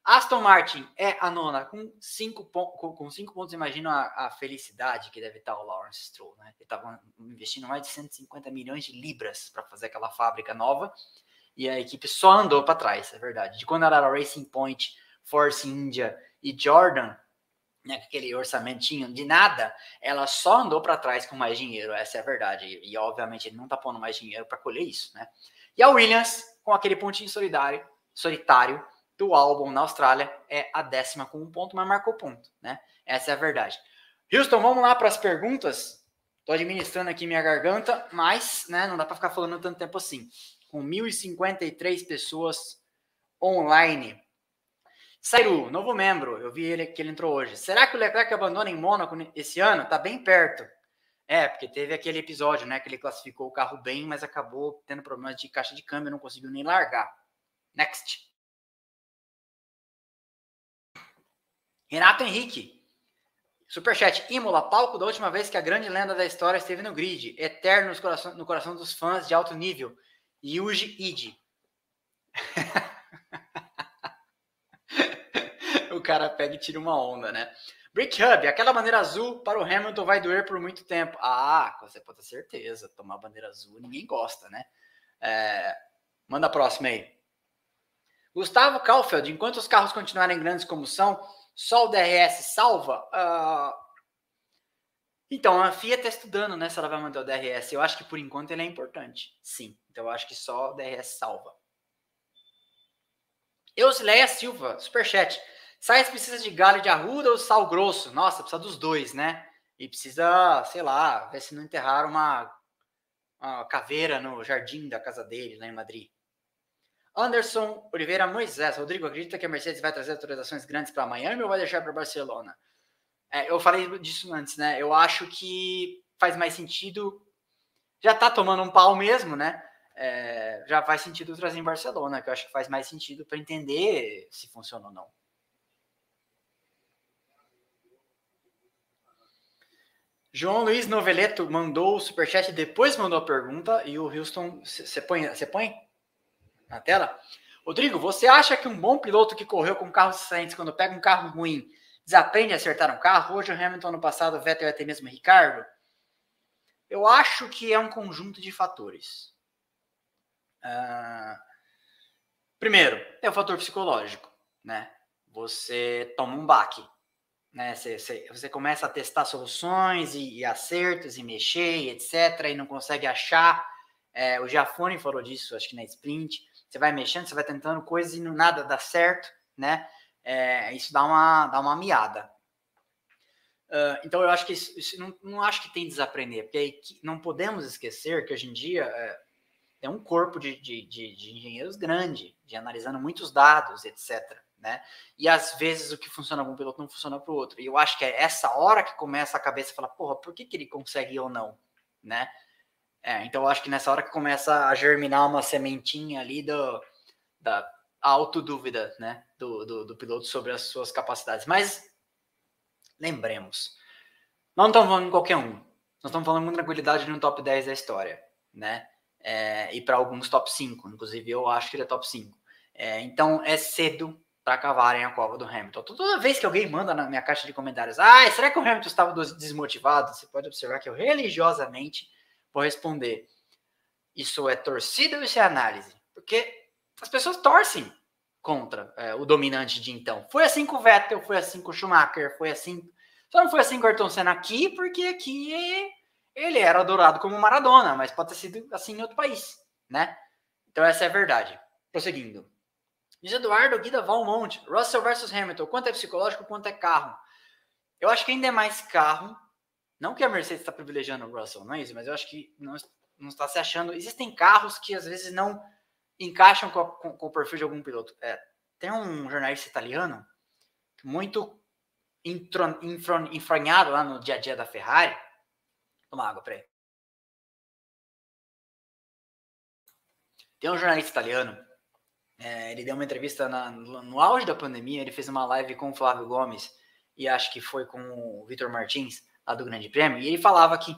Aston Martin é a nona com cinco, com cinco pontos. Imagina a, a, felicidade que deve estar o Lawrence Stroll, né? Ele estava investindo mais de 150 milhões de libras para fazer aquela fábrica nova e a equipe só andou para trás, é verdade. De quando era Racing Point, Force India e Jordan, né, aquele orçamentinho de nada, ela só andou para trás com mais dinheiro, essa é a verdade. E, e obviamente ele não está pondo mais dinheiro para colher isso, né? E a Williams, com aquele pontinho solidário, solitário, do álbum na Austrália é a décima com um ponto, mas marcou ponto, né? Essa é a verdade. Houston, vamos lá para as perguntas. Estou administrando aqui minha garganta, mas né, não dá para ficar falando tanto tempo assim. Com 1.053 pessoas online. Sairu, novo membro, eu vi ele que ele entrou hoje. Será que o Leclerc abandona em Mônaco esse ano? Tá bem perto. É, porque teve aquele episódio, né, que ele classificou o carro bem, mas acabou tendo problemas de caixa de câmbio, não conseguiu nem largar. Next. Renato Henrique. Superchat. Imola, palco da última vez que a grande lenda da história esteve no grid. Eterno no coração, no coração dos fãs de alto nível. Yuji Ide. o cara pega e tira uma onda, né? Brick Hub, aquela bandeira azul para o Hamilton vai doer por muito tempo. Ah, você pode ter certeza. Tomar bandeira azul ninguém gosta, né? É... Manda a próxima aí. Gustavo Kaufeld, enquanto os carros continuarem grandes como são, só o DRS salva? Uh... Então, a FIA está estudando né, se ela vai manter o DRS. Eu acho que por enquanto ele é importante. Sim. Então, eu acho que só o DRS salva. Eusleia Silva, superchat. Sainz precisa de galho de arruda ou sal grosso? Nossa, precisa dos dois, né? E precisa, sei lá, ver se não enterraram uma, uma caveira no jardim da casa dele, lá em Madrid. Anderson Oliveira Moisés. Rodrigo, acredita que a Mercedes vai trazer atualizações grandes para Miami ou vai deixar para Barcelona? É, eu falei disso antes, né? Eu acho que faz mais sentido. Já tá tomando um pau mesmo, né? É, já faz sentido trazer em Barcelona, que eu acho que faz mais sentido para entender se funciona ou não. João Luiz Noveleto mandou o superchat depois mandou a pergunta e o Houston. Você põe, você põe? na tela. Rodrigo, você acha que um bom piloto que correu com carros saintes, quando pega um carro ruim, desaprende a acertar um carro? Hoje o Hamilton, no passado, o Vettel e até mesmo o Ricardo? Eu acho que é um conjunto de fatores. Uh, primeiro, é o fator psicológico, né? Você toma um baque, né? Você, você, você começa a testar soluções e, e, acertos e mexer, e etc., e não consegue achar. É, o Giafone falou disso, acho que na sprint você vai mexendo, você vai tentando coisas e nada dá certo, né? É, isso dá uma, dá uma miada. Uh, então eu acho que isso, isso, não, não acho que tem desaprender, porque não podemos esquecer que hoje em dia é, um corpo de, de, de, de engenheiros grande, de analisando muitos dados, etc. Né? E às vezes o que funciona para um piloto não funciona para o outro. E eu acho que é essa hora que começa a cabeça a falar, porra, por que, que ele consegue ou não? Né? É, então eu acho que nessa hora que começa a germinar uma sementinha ali do, da autodúvida né, do, do, do piloto sobre as suas capacidades. Mas lembremos, não estamos falando em qualquer um. Nós estamos falando com tranquilidade de um top 10 da história, né? É, e para alguns top 5, inclusive eu acho que ele é top 5. É, então é cedo para cavarem a cova do Hamilton. Toda vez que alguém manda na minha caixa de comentários, ah, será que o Hamilton estava desmotivado? Você pode observar que eu religiosamente Vou responder. Isso é torcida ou isso é análise? Porque as pessoas torcem contra é, o dominante de então. Foi assim com o Vettel, foi assim com o Schumacher, foi assim. Só não foi assim com o Ayrton Senna aqui, porque aqui ele era adorado como Maradona, mas pode ter sido assim em outro país, né? Então essa é a verdade. Prosseguindo. Diz Eduardo Guida Valmont, Russell versus Hamilton, quanto é psicológico, quanto é carro? Eu acho que ainda é mais carro, não que a Mercedes está privilegiando o Russell, não é isso, mas eu acho que não, não está se achando. Existem carros que às vezes não encaixam com, com, com o perfil de algum piloto. É, tem um jornalista italiano muito enfranhado lá no dia a dia da Ferrari. Toma água, peraí. Tem um jornalista italiano, é, ele deu uma entrevista na, no auge da pandemia, ele fez uma live com o Flávio Gomes e acho que foi com o Vitor Martins, lá do Grande Prêmio, e ele falava que,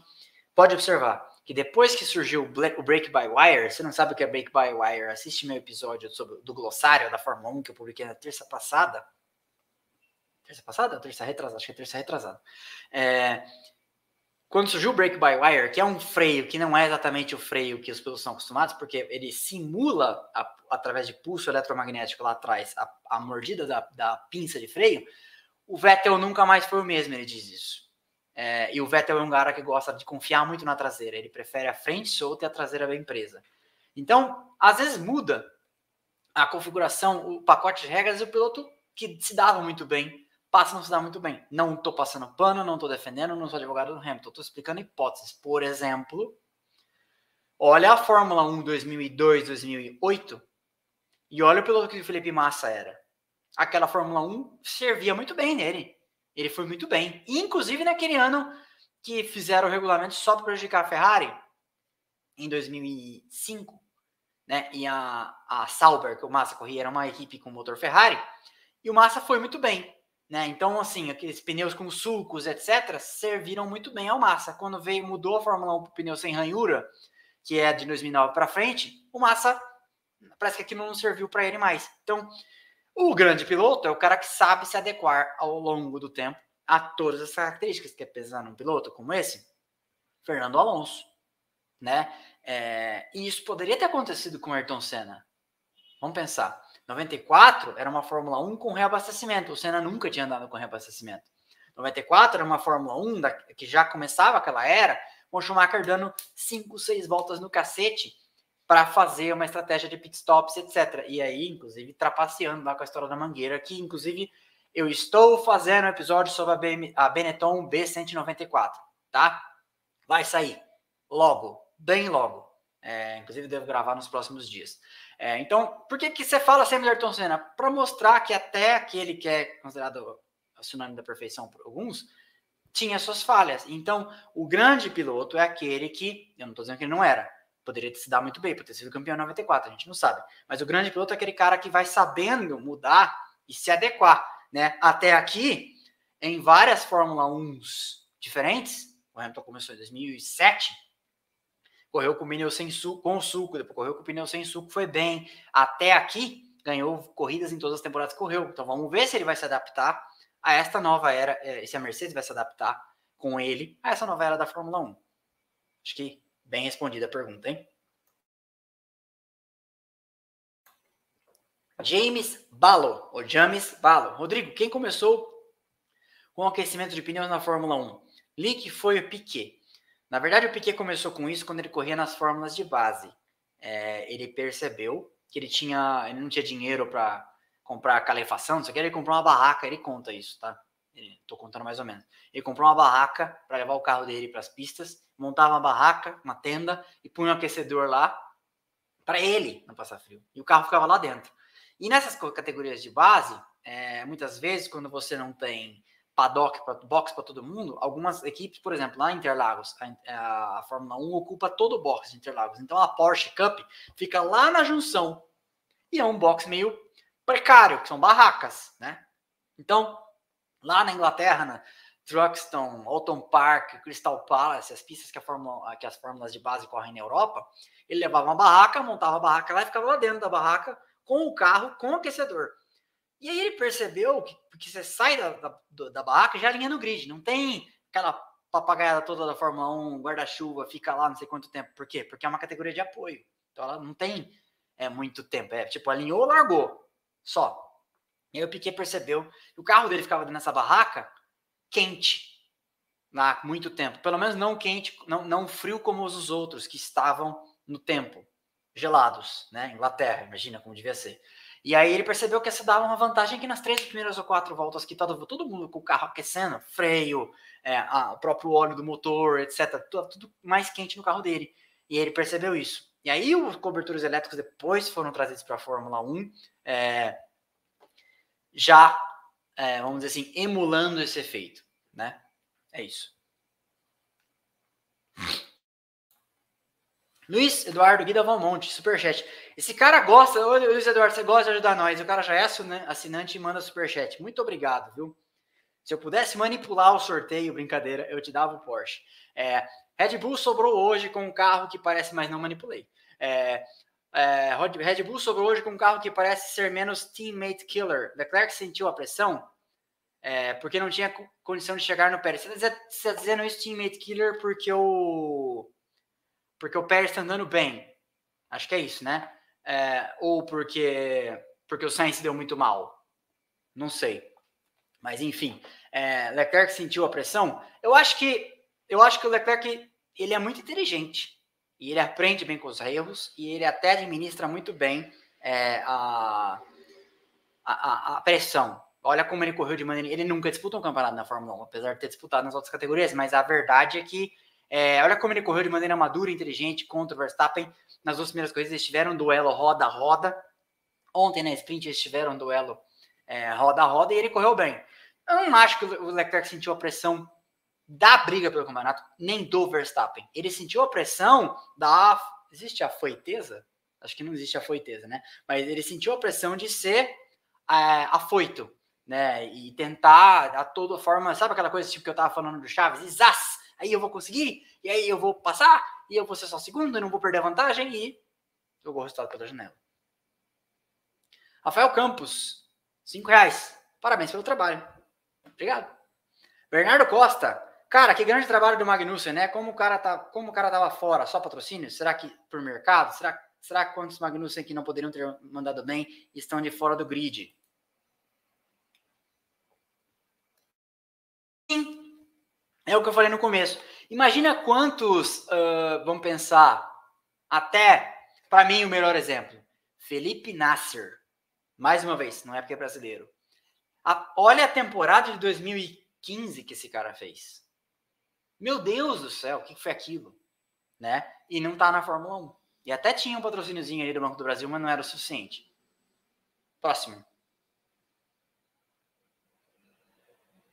pode observar, que depois que surgiu o Break by Wire, você não sabe o que é Break by Wire, assiste meu episódio sobre, do glossário da Fórmula 1 que eu publiquei na terça passada. Terça passada? Terça retrasada? Acho que é terça retrasada. É, quando surgiu o Break by Wire, que é um freio que não é exatamente o freio que os pilotos são acostumados, porque ele simula, a, através de pulso eletromagnético lá atrás, a, a mordida da, da, pinça de freio, o Vettel nunca mais foi o mesmo, ele diz isso. É, e o Vettel é um cara que gosta de confiar muito na traseira, ele prefere a frente solta e a traseira bem presa. Então, às vezes muda a configuração, o pacote de regras, e o piloto que se dava muito bem passa não se dá muito bem. Não estou passando pano, não estou defendendo, não sou advogado do Hamilton, estou explicando hipóteses. Por exemplo, olha a Fórmula 1 2002, 2008 e olha o piloto que o Felipe Massa era. Aquela Fórmula 1 servia muito bem nele. Ele foi muito bem. Inclusive naquele ano que fizeram o regulamento só para prejudicar a Ferrari, em 2005, né? E a, a Sauber, que o Massa corria, era uma equipe com motor Ferrari. E o Massa foi muito bem. Né? Então, assim, aqueles pneus com sulcos, etc., serviram muito bem ao Massa. Quando veio, mudou a Fórmula 1 para pneu sem ranhura, que é de 2009 para frente, o Massa parece que aquilo não serviu para ele mais. Então, o grande piloto é o cara que sabe se adequar ao longo do tempo a todas as características que é pesar num piloto como esse, Fernando Alonso, né? É, e isso poderia ter acontecido com Ayrton Senna. Vamos pensar. 94 era uma Fórmula 1 com reabastecimento. O Senna nunca tinha andado com reabastecimento. 94 era uma Fórmula 1 da, que já começava aquela era, com o Schumacher dando 5, 6 voltas no cacete para fazer uma estratégia de pitstops, etc. E aí, inclusive, trapaceando lá com a história da Mangueira, que inclusive eu estou fazendo um episódio sobre a, BM, a Benetton B194, tá? Vai sair logo, bem logo. É, inclusive, devo gravar nos próximos dias. É, então, por que, que você fala sempre de Ayrton Senna? Para mostrar que até aquele que é considerado o sinônimo da perfeição por alguns, tinha suas falhas. Então, o grande piloto é aquele que, eu não estou dizendo que ele não era, poderia se dar muito bem, por ter sido campeão em 94, a gente não sabe. Mas o grande piloto é aquele cara que vai sabendo mudar e se adequar. Né? Até aqui, em várias Fórmula 1 diferentes, o Hamilton começou em 2007, correu com o pneu sem suco, com suco, depois correu com o pneu sem suco, foi bem. Até aqui, ganhou corridas em todas as temporadas que correu. Então vamos ver se ele vai se adaptar a esta nova era, é, se a Mercedes vai se adaptar com ele a essa nova era da Fórmula 1. Acho que bem respondida a pergunta, hein? James Balo, ou James Balo. Rodrigo, quem começou com o aquecimento de pneus na Fórmula 1? Li que foi o Piquet. Na verdade, o Piquet começou com isso quando ele corria nas fórmulas de base. É, ele percebeu que ele tinha, ele não tinha dinheiro para comprar calefação, só que ele comprou uma barraca, ele conta isso, tá? Estou contando mais ou menos. Ele comprou uma barraca para levar o carro dele para as pistas, montava uma barraca, uma tenda e punha um aquecedor lá para ele não passar frio. E o carro ficava lá dentro. E nessas categorias de base, é, muitas vezes, quando você não tem paddock, pra, box para todo mundo, algumas equipes, por exemplo, lá em Interlagos, a, a, Fórmula 1 ocupa todo o box de Interlagos. Então a Porsche Cup fica lá na junção. E é um box meio precário, que são barracas, né? Então, lá na Inglaterra, na Truxton, Alton Park, Crystal Palace, as pistas que, Fórmula, que as fórmulas de base correm na Europa, ele levava uma barraca, montava a barraca lá e ficava lá dentro da barraca com o carro, com o aquecedor. E aí ele percebeu que porque você sai da, da, da barraca já alinha no grid, não tem aquela papagaiada toda da Fórmula 1, guarda-chuva, fica lá não sei quanto tempo. Por quê? Porque é uma categoria de apoio. Então ela não tem é, muito tempo. É tipo, alinhou, largou. Só. E aí o Piquet percebeu que o carro dele ficava nessa barraca quente lá muito tempo. Pelo menos não quente, não, não frio como os outros que estavam no tempo, gelados, né? Inglaterra, imagina como devia ser. E aí ele percebeu que essa dava uma vantagem que nas três primeiras ou quatro voltas que todo, todo mundo com o carro aquecendo, freio, é, a, o próprio óleo do motor, etc., tudo, tudo, mais quente no carro dele. E ele percebeu isso. E aí os cobertores elétricos depois foram trazidos para a Fórmula 1, é, já é, vamos dizer assim, emulando esse efeito, né? É isso. Luiz Eduardo Guida Valmonte, superchat. Esse cara gosta, ô Luiz Eduardo, você gosta de ajudar nós. O cara já é assinante e manda superchat. Muito obrigado, viu? Se eu pudesse manipular o sorteio, brincadeira, eu te dava o Porsche. É, Red Bull sobrou hoje com um carro que parece, mas não manipulei. É, é, Red Bull sobrou hoje com um carro que parece ser menos teammate killer. Leclerc sentiu a pressão é, porque não tinha condição de chegar no Pérez. Você está dizendo isso, teammate killer, porque o, porque o Pérez está andando bem. Acho que é isso, né? É, ou porque, porque o Sainz deu muito mal. Não sei. Mas enfim, é, Leclerc sentiu a pressão. Eu acho que eu acho que o Leclerc ele é muito inteligente e ele aprende bem com os erros e ele até administra muito bem é, a, a, a, pressão. Olha como ele correu de maneira. Ele nunca disputou um campeonato na Fórmula 1, apesar de ter disputado nas outras categorias, mas a verdade é que é, olha como ele correu de maneira madura inteligente contra o Verstappen. Nas duas primeiras corridas eles tiveram um duelo roda a roda. Ontem na sprint eles tiveram um duelo é, roda a roda e ele correu bem. Eu não acho que o Leclerc sentiu a pressão da briga pelo campeonato, nem do Verstappen. Ele sentiu a pressão da. Existe a foiteza? Acho que não existe a foiteza, né? Mas ele sentiu a pressão de ser é, afoito, né? E tentar a toda forma, sabe aquela coisa tipo que eu tava falando do Chaves? Exas! Aí eu vou conseguir, e aí eu vou passar, e eu vou ser só segundo, e não vou perder a vantagem, e jogou o resultado pela janela. Rafael Campos, cinco reais. Parabéns pelo trabalho. Obrigado. Bernardo Costa, Cara, que grande trabalho do Magnussen, né? Como o cara tá, como o cara tava fora, só patrocínio? Será que por mercado? Será, será que quantos Magnussen que não poderiam ter mandado bem estão de fora do grid? É o que eu falei no começo. Imagina quantos, uh, vamos pensar, até para mim o melhor exemplo, Felipe Nasser. Mais uma vez, não é porque é brasileiro. A, olha a temporada de 2015 que esse cara fez. Meu Deus do céu, o que foi aquilo? Né? E não tá na Fórmula 1. E até tinha um patrocíniozinho ali do Banco do Brasil, mas não era o suficiente. Próximo.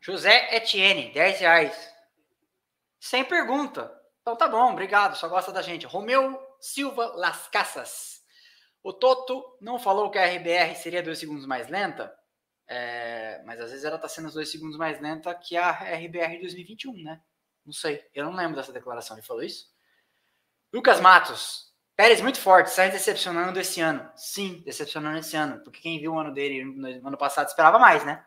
José Etienne, 10 reais. Sem pergunta. Então tá bom, obrigado, só gosta da gente. Romeu Silva Las Casas. O Toto não falou que a RBR seria dois segundos mais lenta, é, mas às vezes ela tá sendo dois segundos mais lenta que a RBR 2021, né? Não sei. Eu não lembro dessa declaração. Ele falou isso? Lucas Matos. Pérez muito forte, sai decepcionando esse ano. Sim, decepcionando esse ano. Porque quem viu o ano dele no ano passado esperava mais, né?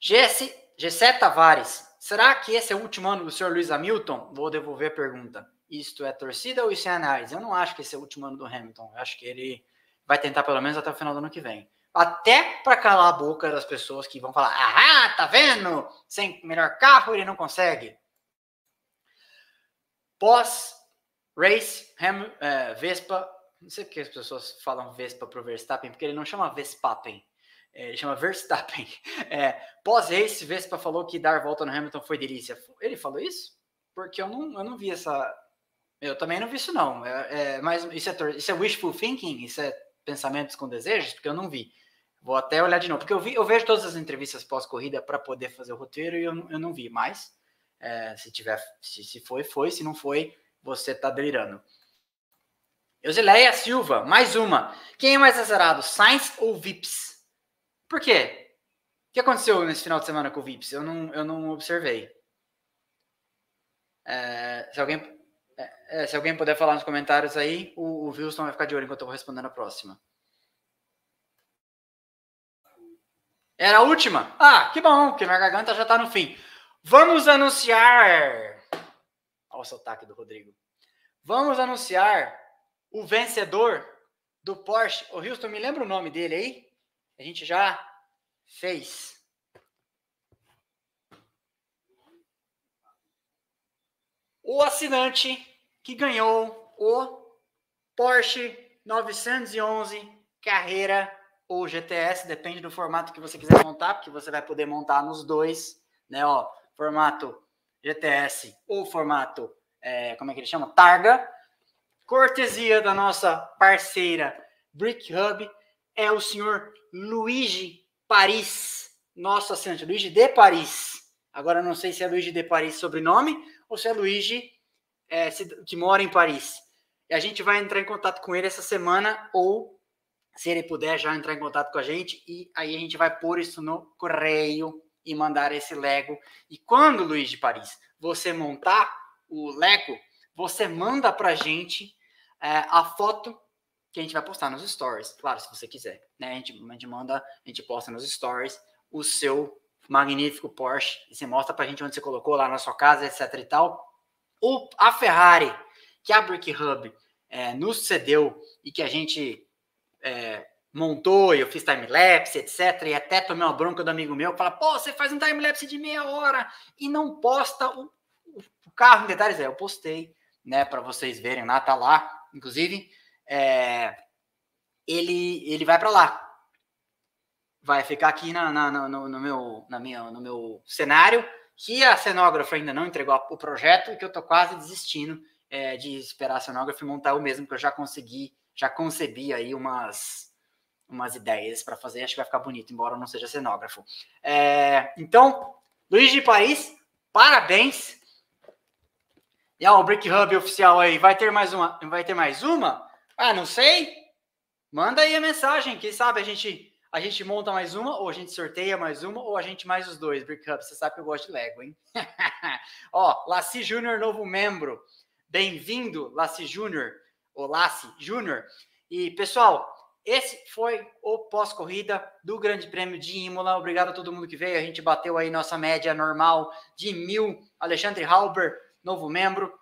GS, G7 Tavares. Será que esse é o último ano do senhor Luiz Hamilton? Vou devolver a pergunta. Isto é torcida ou isso é análise? Eu não acho que esse é o último ano do Hamilton. Eu acho que ele vai tentar pelo menos até o final do ano que vem até para calar a boca das pessoas que vão falar: ah, tá vendo? Sem melhor carro ele não consegue. Pós race, é, Vespa, não sei porque as pessoas falam Vespa pro Verstappen, porque ele não chama Vespappen, é, ele chama Verstappen. É, pós race, Vespa falou que dar volta no Hamilton foi delícia. Ele falou isso? Porque eu não, eu não vi essa. Eu também não vi isso, não. É, é mas isso é, isso é wishful thinking? Isso é pensamentos com desejos? Porque eu não vi. Vou até olhar de novo, porque eu, vi, eu vejo todas as entrevistas pós-corrida para poder fazer o roteiro e eu, eu não vi mais. É, se tiver, se, se foi, foi. Se não foi, você tá delirando. Eusileia Silva, mais uma. Quem é mais azarado, Sainz ou Vips? Por quê? O que aconteceu nesse final de semana com o Vips? Eu não, eu não observei. É, se, alguém, é, é se alguém puder falar nos comentários aí, o, o Wilson vai ficar de olho enquanto eu vou respondendo a próxima. Era a última? Ah, que bom, porque minha garganta já tá no fim. Vamos anunciar. Olha o sotaque do Rodrigo. Vamos anunciar o vencedor do Porsche. O Houston, me lembra o nome dele aí? A gente já fez. O assinante que ganhou o Porsche 911 Carreira ou GTS, depende do formato que você quiser montar, porque você vai poder montar nos dois, né? Ó, formato GTS ou formato, é, como é que ele chama? Targa. Cortesia da nossa parceira Brick Hub é o senhor Luigi Paris, nosso assinante, Luigi de Paris. Agora não sei se é Luigi de Paris sobrenome ou se é Luigi é, que mora em Paris. E a gente vai entrar em contato com ele essa semana ou se ele puder já entrar em contato com a gente e aí a gente vai pôr isso no correio e mandar esse Lego. E quando, Luiz de Paris, você montar o Lego, você manda pra gente é, a foto que a gente vai postar nos stories. Claro, se você quiser. Né? A, gente, a gente manda, a gente posta nos stories o seu magnífico Porsche. E você mostra pra gente onde você colocou lá na sua casa, etc e tal. O, a Ferrari, que a Brick Hub é, nos cedeu e que a gente é, montou, eu fiz time-lapse, etc. E até tomei uma bronca do amigo meu, fala, pô, você faz um time-lapse de meia hora e não posta o, o carro em detalhes. É, eu postei, né, para vocês verem lá, tá lá. Inclusive, é, ele, ele vai para lá. Vai ficar aqui na, na, no, no, meu, na minha, no meu cenário, que a cenógrafa ainda não entregou o projeto e que eu tô quase desistindo é, de esperar a cenógrafa montar o mesmo, que eu já consegui, já concebi aí umas, umas ideias para fazer, acho que vai ficar bonito, embora eu não seja cenógrafo. É, então, Luiz de Paris, parabéns! E ó, o Brick Hub oficial aí, vai ter mais uma? Vai ter mais uma? Ah, não sei. Manda aí a mensagem, quem sabe a gente a gente monta mais uma, ou a gente sorteia mais uma, ou a gente mais os dois, Brick Hub. Você sabe que eu gosto de Lego, hein? ó, Laci Júnior, novo membro. Bem-vindo, Laci Júnior, ou Laci Júnior. E, pessoal, esse foi o pós-corrida do Grande Prêmio de Imola. Obrigado a todo mundo que veio. A gente bateu aí nossa média normal de mil. Alexandre Halber, novo membro.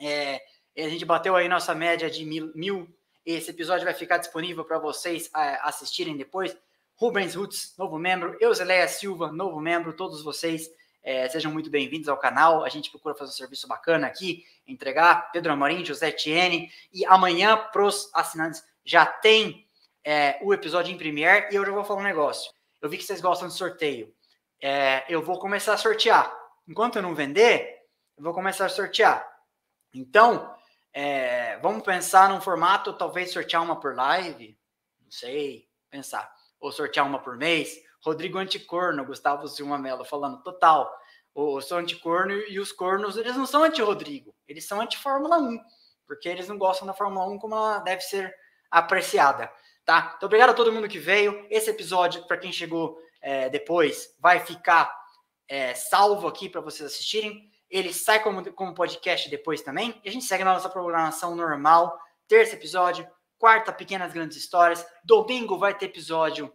É, a gente bateu aí nossa média de mil. mil. Esse episódio vai ficar disponível para vocês é, assistirem depois. Rubens Rutz, novo membro. Euseleia Silva, novo membro. Todos vocês é, sejam muito bem-vindos ao canal. A gente procura fazer um serviço bacana aqui, entregar. Pedro Amorim, José Tiene. E amanhã, para os assinantes, já tem é, o episódio em Premiere e eu já vou falar um negócio. Eu vi que vocês gostam de sorteio. É, eu vou começar a sortear. Enquanto eu não vender, eu vou começar a sortear. Então, é, vamos pensar num formato, talvez sortear uma por live. Não sei, pensar. Ou sortear uma por mês. Rodrigo Anticorno, Gustavo Silva Mello falando, total. Eu sou anticorno e os cornos, eles não são anti-Rodrigo, eles são anti-Fórmula 1, porque eles não gostam da Fórmula 1 como ela deve ser apreciada tá? Então, obrigado a todo mundo que veio. Esse episódio, para quem chegou é, depois, vai ficar é, salvo aqui para vocês assistirem. Ele sai como, como podcast depois também. E a gente segue na nossa programação normal. Terça episódio, quarta, pequenas grandes histórias. Domingo vai ter episódio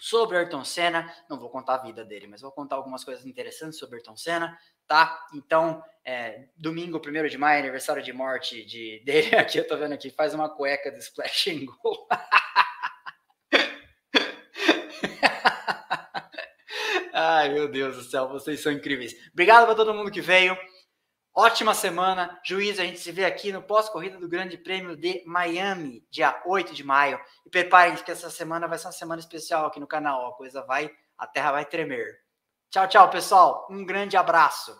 sobre Ayrton Senna. Não vou contar a vida dele, mas vou contar algumas coisas interessantes sobre Ayrton Senna, tá? Então, é, domingo, 1 de maio, aniversário de morte de, dele. Aqui eu tô vendo aqui, faz uma cueca de Splash and Go. Ai, meu Deus do céu, vocês são incríveis. Obrigado para todo mundo que veio. Ótima semana. Juiz, a gente se vê aqui no pós-corrida do Grande Prêmio de Miami, dia 8 de maio. E preparem-se que essa semana vai ser uma semana especial aqui no canal. A coisa vai, a terra vai tremer. Tchau, tchau, pessoal. Um grande abraço.